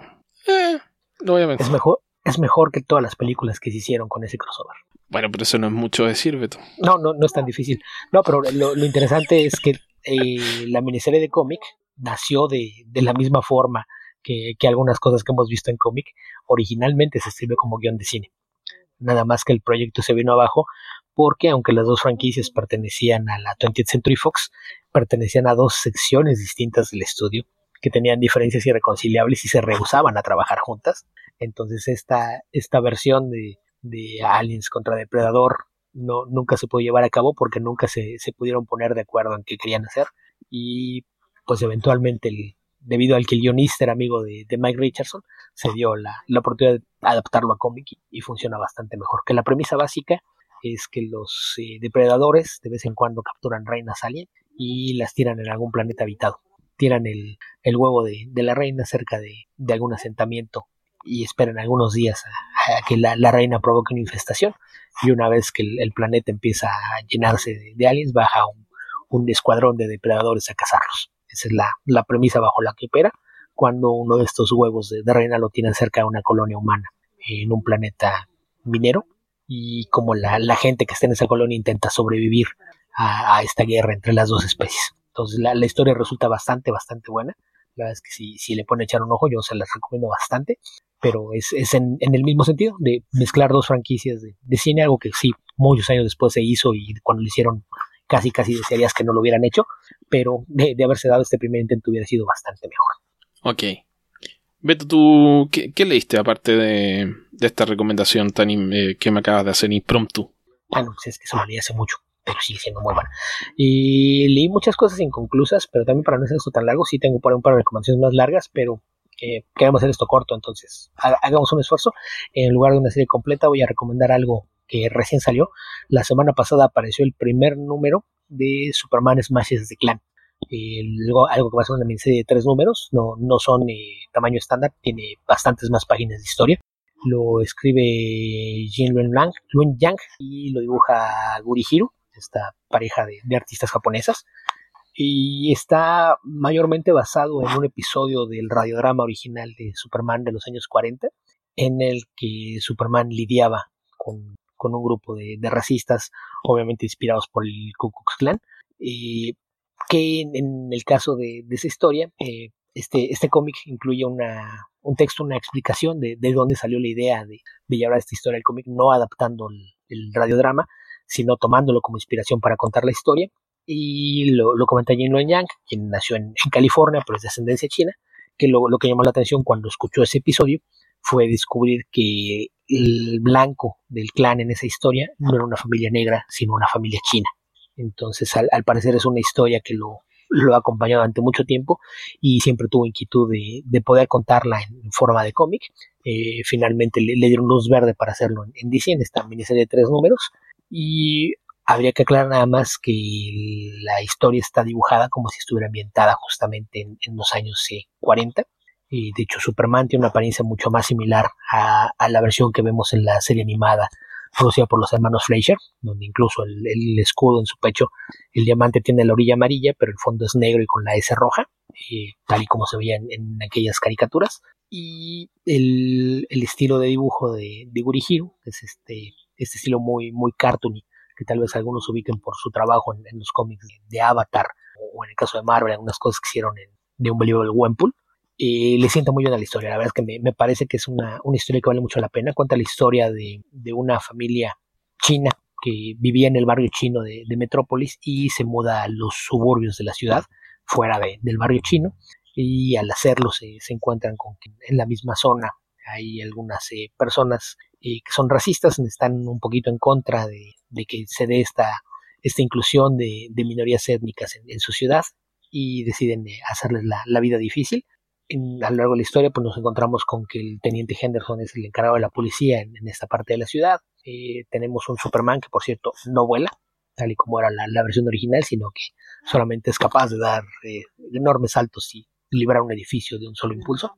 Eh, lo voy a es mejor, es mejor que todas las películas que se hicieron con ese crossover. Bueno, pero eso no es mucho decir, Beto. No, no, no es tan difícil. No, pero lo, interesante es que eh, la miniserie de cómic nació de, de la misma forma que, algunas cosas que hemos visto en cómic, originalmente se escribió como guion de cine. Nada más que el proyecto se vino abajo porque aunque las dos franquicias pertenecían a la 20th Century Fox, pertenecían a dos secciones distintas del estudio que tenían diferencias irreconciliables y se rehusaban a trabajar juntas. Entonces esta, esta versión de, de Aliens contra Depredador no, nunca se pudo llevar a cabo porque nunca se, se pudieron poner de acuerdo en qué querían hacer y pues eventualmente el, debido al que el guionista era amigo de, Mike Richardson, se dio la, oportunidad de adaptarlo a cómic y, funciona bastante mejor. Que la premisa básica es que los eh, depredadores de vez en cuando capturan reinas alien y las tiran en algún planeta habitado. Tiran el, huevo de, la reina cerca de, algún asentamiento y esperan algunos días a, que la, reina provoque una infestación. Y una vez que el, planeta empieza a llenarse de, aliens, baja un escuadrón de depredadores a cazarlos. Esa es la, premisa bajo la que opera cuando uno de estos huevos de, reina lo tienen cerca de una colonia humana en un planeta minero y como la, gente que está en esa colonia intenta sobrevivir a, esta guerra entre las dos especies. Entonces la, historia resulta bastante, bastante buena. La verdad es que si, si le pone echar un ojo, yo se las recomiendo bastante. Pero es, en, el mismo sentido de mezclar dos franquicias de, de, cine, algo que sí, muchos años después se hizo y cuando lo hicieron casi casi desearías que no lo hubieran hecho, pero de, haberse dado este primer intento hubiera sido bastante mejor. Ok. Beto, ¿tú qué, leíste aparte de, esta recomendación tan eh, que me acabas de hacer impromptu? Bueno, pues es que eso lo leí hace mucho, pero sigue siendo muy buena. Y leí muchas cosas inconclusas, pero también para no hacer esto tan largo, sí tengo por un par de recomendaciones más largas, pero eh, queremos hacer esto corto, entonces hagamos un esfuerzo. En lugar de una serie completa, voy a recomendar algo que recién salió. La semana pasada apareció el primer número de Superman Smashes de Clan. luego, algo que va a ser una miniserie de tres números, no, no son eh, tamaño estándar, tiene bastantes más páginas de historia. Lo escribe Jin Luen, Yang y lo dibuja Guri esta pareja de, de artistas japonesas. Y está mayormente basado en un episodio del radiodrama original de Superman de los años 40, en el que Superman lidiaba con un grupo de, racistas, obviamente inspirados por el Ku Klux Klan, eh, que en, el caso de, esa historia, eh, este, este cómic incluye una, un texto, una explicación de, de dónde salió la idea de, llevar esta historia al cómic, no adaptando el, radiodrama, sino tomándolo como inspiración para contar la historia. Y lo, lo comenta Jin Luen Yang, quien nació en, California, pero es de ascendencia china, que lo, lo que llamó la atención cuando escuchó ese episodio fue descubrir que el blanco del clan en esa historia no era una familia negra, sino una familia china. Entonces, al, parecer es una historia que lo, lo ha acompañado durante mucho tiempo y siempre tuvo inquietud de, poder contarla en forma de cómic. Eh, finalmente le, dieron luz verde para hacerlo en, DC, en esta miniserie de tres números. Y habría que aclarar nada más que la historia está dibujada como si estuviera ambientada justamente en, los años 40. Eh, y de hecho, Superman tiene una apariencia mucho más similar a, la versión que vemos en la serie animada producida por los hermanos Fleischer, donde incluso el, escudo en su pecho, el diamante tiene la orilla amarilla, pero el fondo es negro y con la S roja, eh, tal y como se veía en, aquellas caricaturas. Y el, estilo de dibujo de, de Gurihiro es este, este estilo muy, muy cartoony, que tal vez algunos ubiquen por su trabajo en, los cómics de, Avatar, o en el caso de Marvel, algunas cosas que hicieron en, de un del Wempool le siento muy bien a la historia. La verdad es que me, parece que es una, historia que vale mucho la pena. Cuenta la historia de, una familia china que vivía en el barrio chino de, Metrópolis y se muda a los suburbios de la ciudad, fuera del barrio chino. Y al hacerlo se, encuentran con en la misma zona hay algunas eh, personas eh, que son racistas, están un poquito en contra de, que se dé esta, esta inclusión de, minorías étnicas en, su ciudad y deciden eh, hacerles la vida difícil a lo largo de la historia pues nos encontramos con que el teniente Henderson es el encargado de la policía en, esta parte de la ciudad. Eh, tenemos un Superman que por cierto no vuela, tal y como era la, versión original, sino que solamente es capaz de dar enormes saltos y librar un edificio de un solo impulso.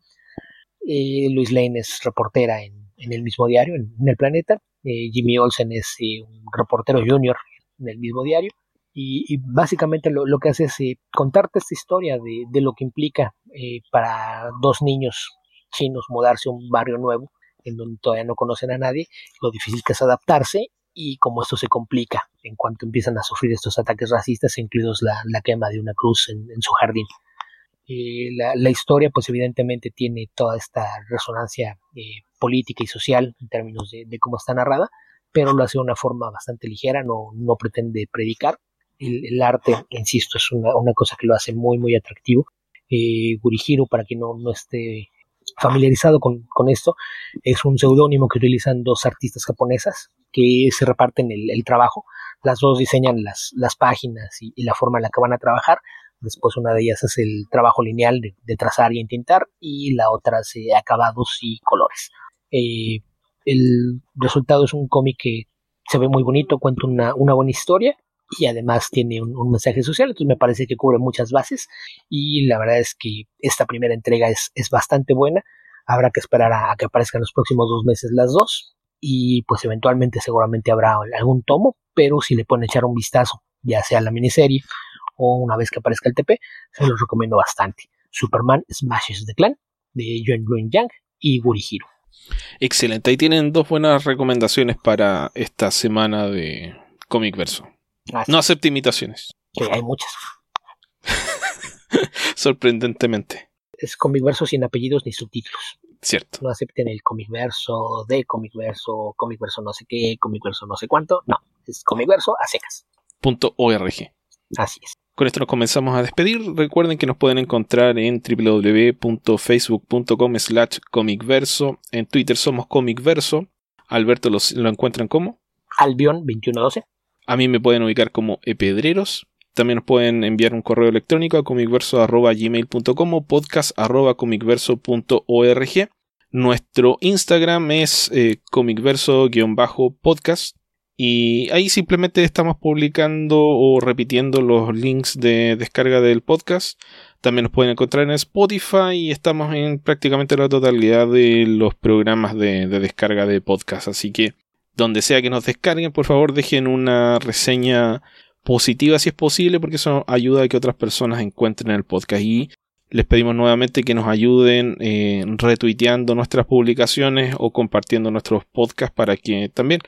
Eh, Luis Lane es reportera en, el mismo diario, en, el planeta. Jimmy Olsen es un reportero junior en el mismo diario. Y, básicamente lo, que hace es eh, contarte esta historia de, lo que implica eh, para dos niños chinos mudarse a un barrio nuevo en donde todavía no conocen a nadie, lo difícil que es adaptarse y cómo esto se complica en cuanto empiezan a sufrir estos ataques racistas, incluidos la, quema de una cruz en, su jardín. Eh, la, historia, pues evidentemente tiene toda esta resonancia política y social en términos de, cómo está narrada, pero lo hace de una forma bastante ligera, no, pretende predicar, el, arte, insisto, es una, cosa que lo hace muy, muy atractivo. Eh, para quien no, esté familiarizado con, esto, es un seudónimo que utilizan dos artistas japonesas que se reparten el, trabajo. Las dos diseñan las páginas y, la forma en la que van a trabajar. Después una de ellas hace el trabajo lineal de, trazar y entintar y la otra hace acabados y colores. Eh, el resultado es un cómic que se ve muy bonito, cuenta una, buena historia y además tiene un, mensaje social, entonces me parece que cubre muchas bases y la verdad es que esta primera entrega es, es bastante buena, habrá que esperar a, que aparezcan los próximos dos meses las dos y pues eventualmente seguramente habrá algún tomo, pero si le pueden echar un vistazo, ya sea la miniserie o una vez que aparezca el TP, se los recomiendo bastante. Superman Smashes the Clan de John Green Yang y Guri Hiro. Excelente, ahí tienen dos buenas recomendaciones para esta semana de Comic Verso. No acepte imitaciones. Que hay muchas. Sorprendentemente. Es comic verso sin apellidos ni subtítulos. Cierto. No acepten el comic verso de comic verso, comic verso no sé qué, comic verso no sé cuánto. No, es comic verso a secas. Punto .org. Así es. Con esto nos comenzamos a despedir. Recuerden que nos pueden encontrar en www.facebook.com slash comicverso. En Twitter somos comicverso. Alberto lo encuentran como Albion2112. A mí me pueden ubicar como epedreros. También nos pueden enviar un correo electrónico a comicverso.gmail.com o podcast.comicverso.org. Nuestro Instagram es eh, comicverso-podcast. Y ahí simplemente estamos publicando o repitiendo los links de descarga del podcast. También nos pueden encontrar en Spotify y estamos en prácticamente la totalidad de los programas de descarga de podcast. Así que donde sea que nos descarguen, por favor dejen una reseña positiva si es posible, porque eso ayuda a que otras personas encuentren el podcast. Y les pedimos nuevamente que nos ayuden eh, retuiteando nuestras publicaciones o compartiendo nuestros podcasts para que también,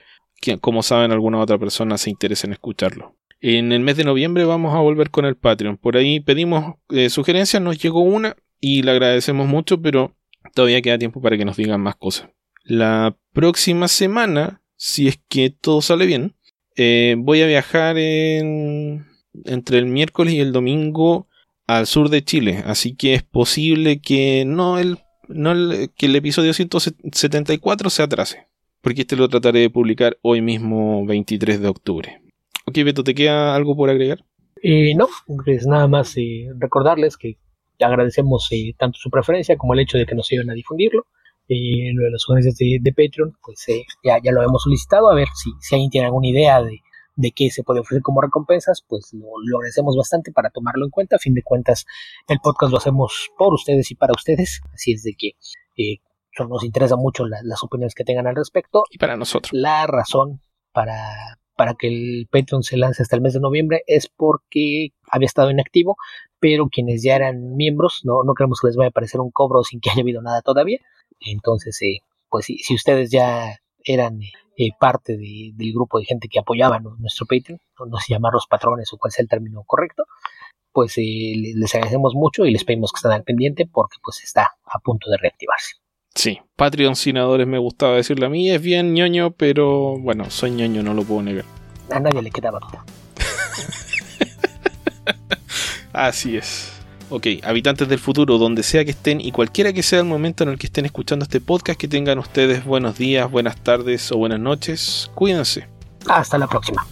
como saben, alguna otra persona se interese en escucharlo. En el mes de noviembre vamos a volver con el Patreon. Por ahí pedimos eh, sugerencias, nos llegó una y le agradecemos mucho, pero todavía queda tiempo para que nos digan más cosas. La próxima semana si es que todo sale bien. Eh, voy a viajar entre el miércoles y el domingo al sur de Chile, así que es posible que no el, no que el episodio 174 se atrase, porque este lo trataré de publicar hoy mismo 23 de octubre. Ok, Beto, ¿te queda algo por agregar? Eh, no, pues nada más eh, recordarles que agradecemos eh, tanto su preferencia como el hecho de que nos ayuden a difundirlo. Eh, lo de las sugerencias de, de Patreon, pues eh, ya, ya lo hemos solicitado, a ver si, si alguien tiene alguna idea de, de qué se puede ofrecer como recompensas, pues lo, lo, agradecemos bastante para tomarlo en cuenta. A fin de cuentas, el podcast lo hacemos por ustedes y para ustedes, así es de que eh, nos interesa mucho la, las opiniones que tengan al respecto. Y para nosotros. La razón para, para que el Patreon se lance hasta el mes de noviembre es porque había estado inactivo, pero quienes ya eran miembros, no, no queremos que les vaya a aparecer un cobro sin que haya habido nada todavía. Entonces, eh, pues si, si, ustedes ya eran eh, parte de, del grupo de gente que apoyaba ¿no? nuestro Patreon, no, no sé llamarlos patrones o cuál sea el término correcto, pues eh, les agradecemos mucho y les pedimos que estén al pendiente porque pues está a punto de reactivarse. Sí, Patreon Sinadores me gustaba decirle a mí, es bien ñoño, pero bueno, soy ñoño, no lo puedo negar. A nadie le quedaba duda. Así es. Ok, habitantes del futuro, donde sea que estén y cualquiera que sea el momento en el que estén escuchando este podcast, que tengan ustedes buenos días, buenas tardes o buenas noches. Cuídense. Hasta la próxima.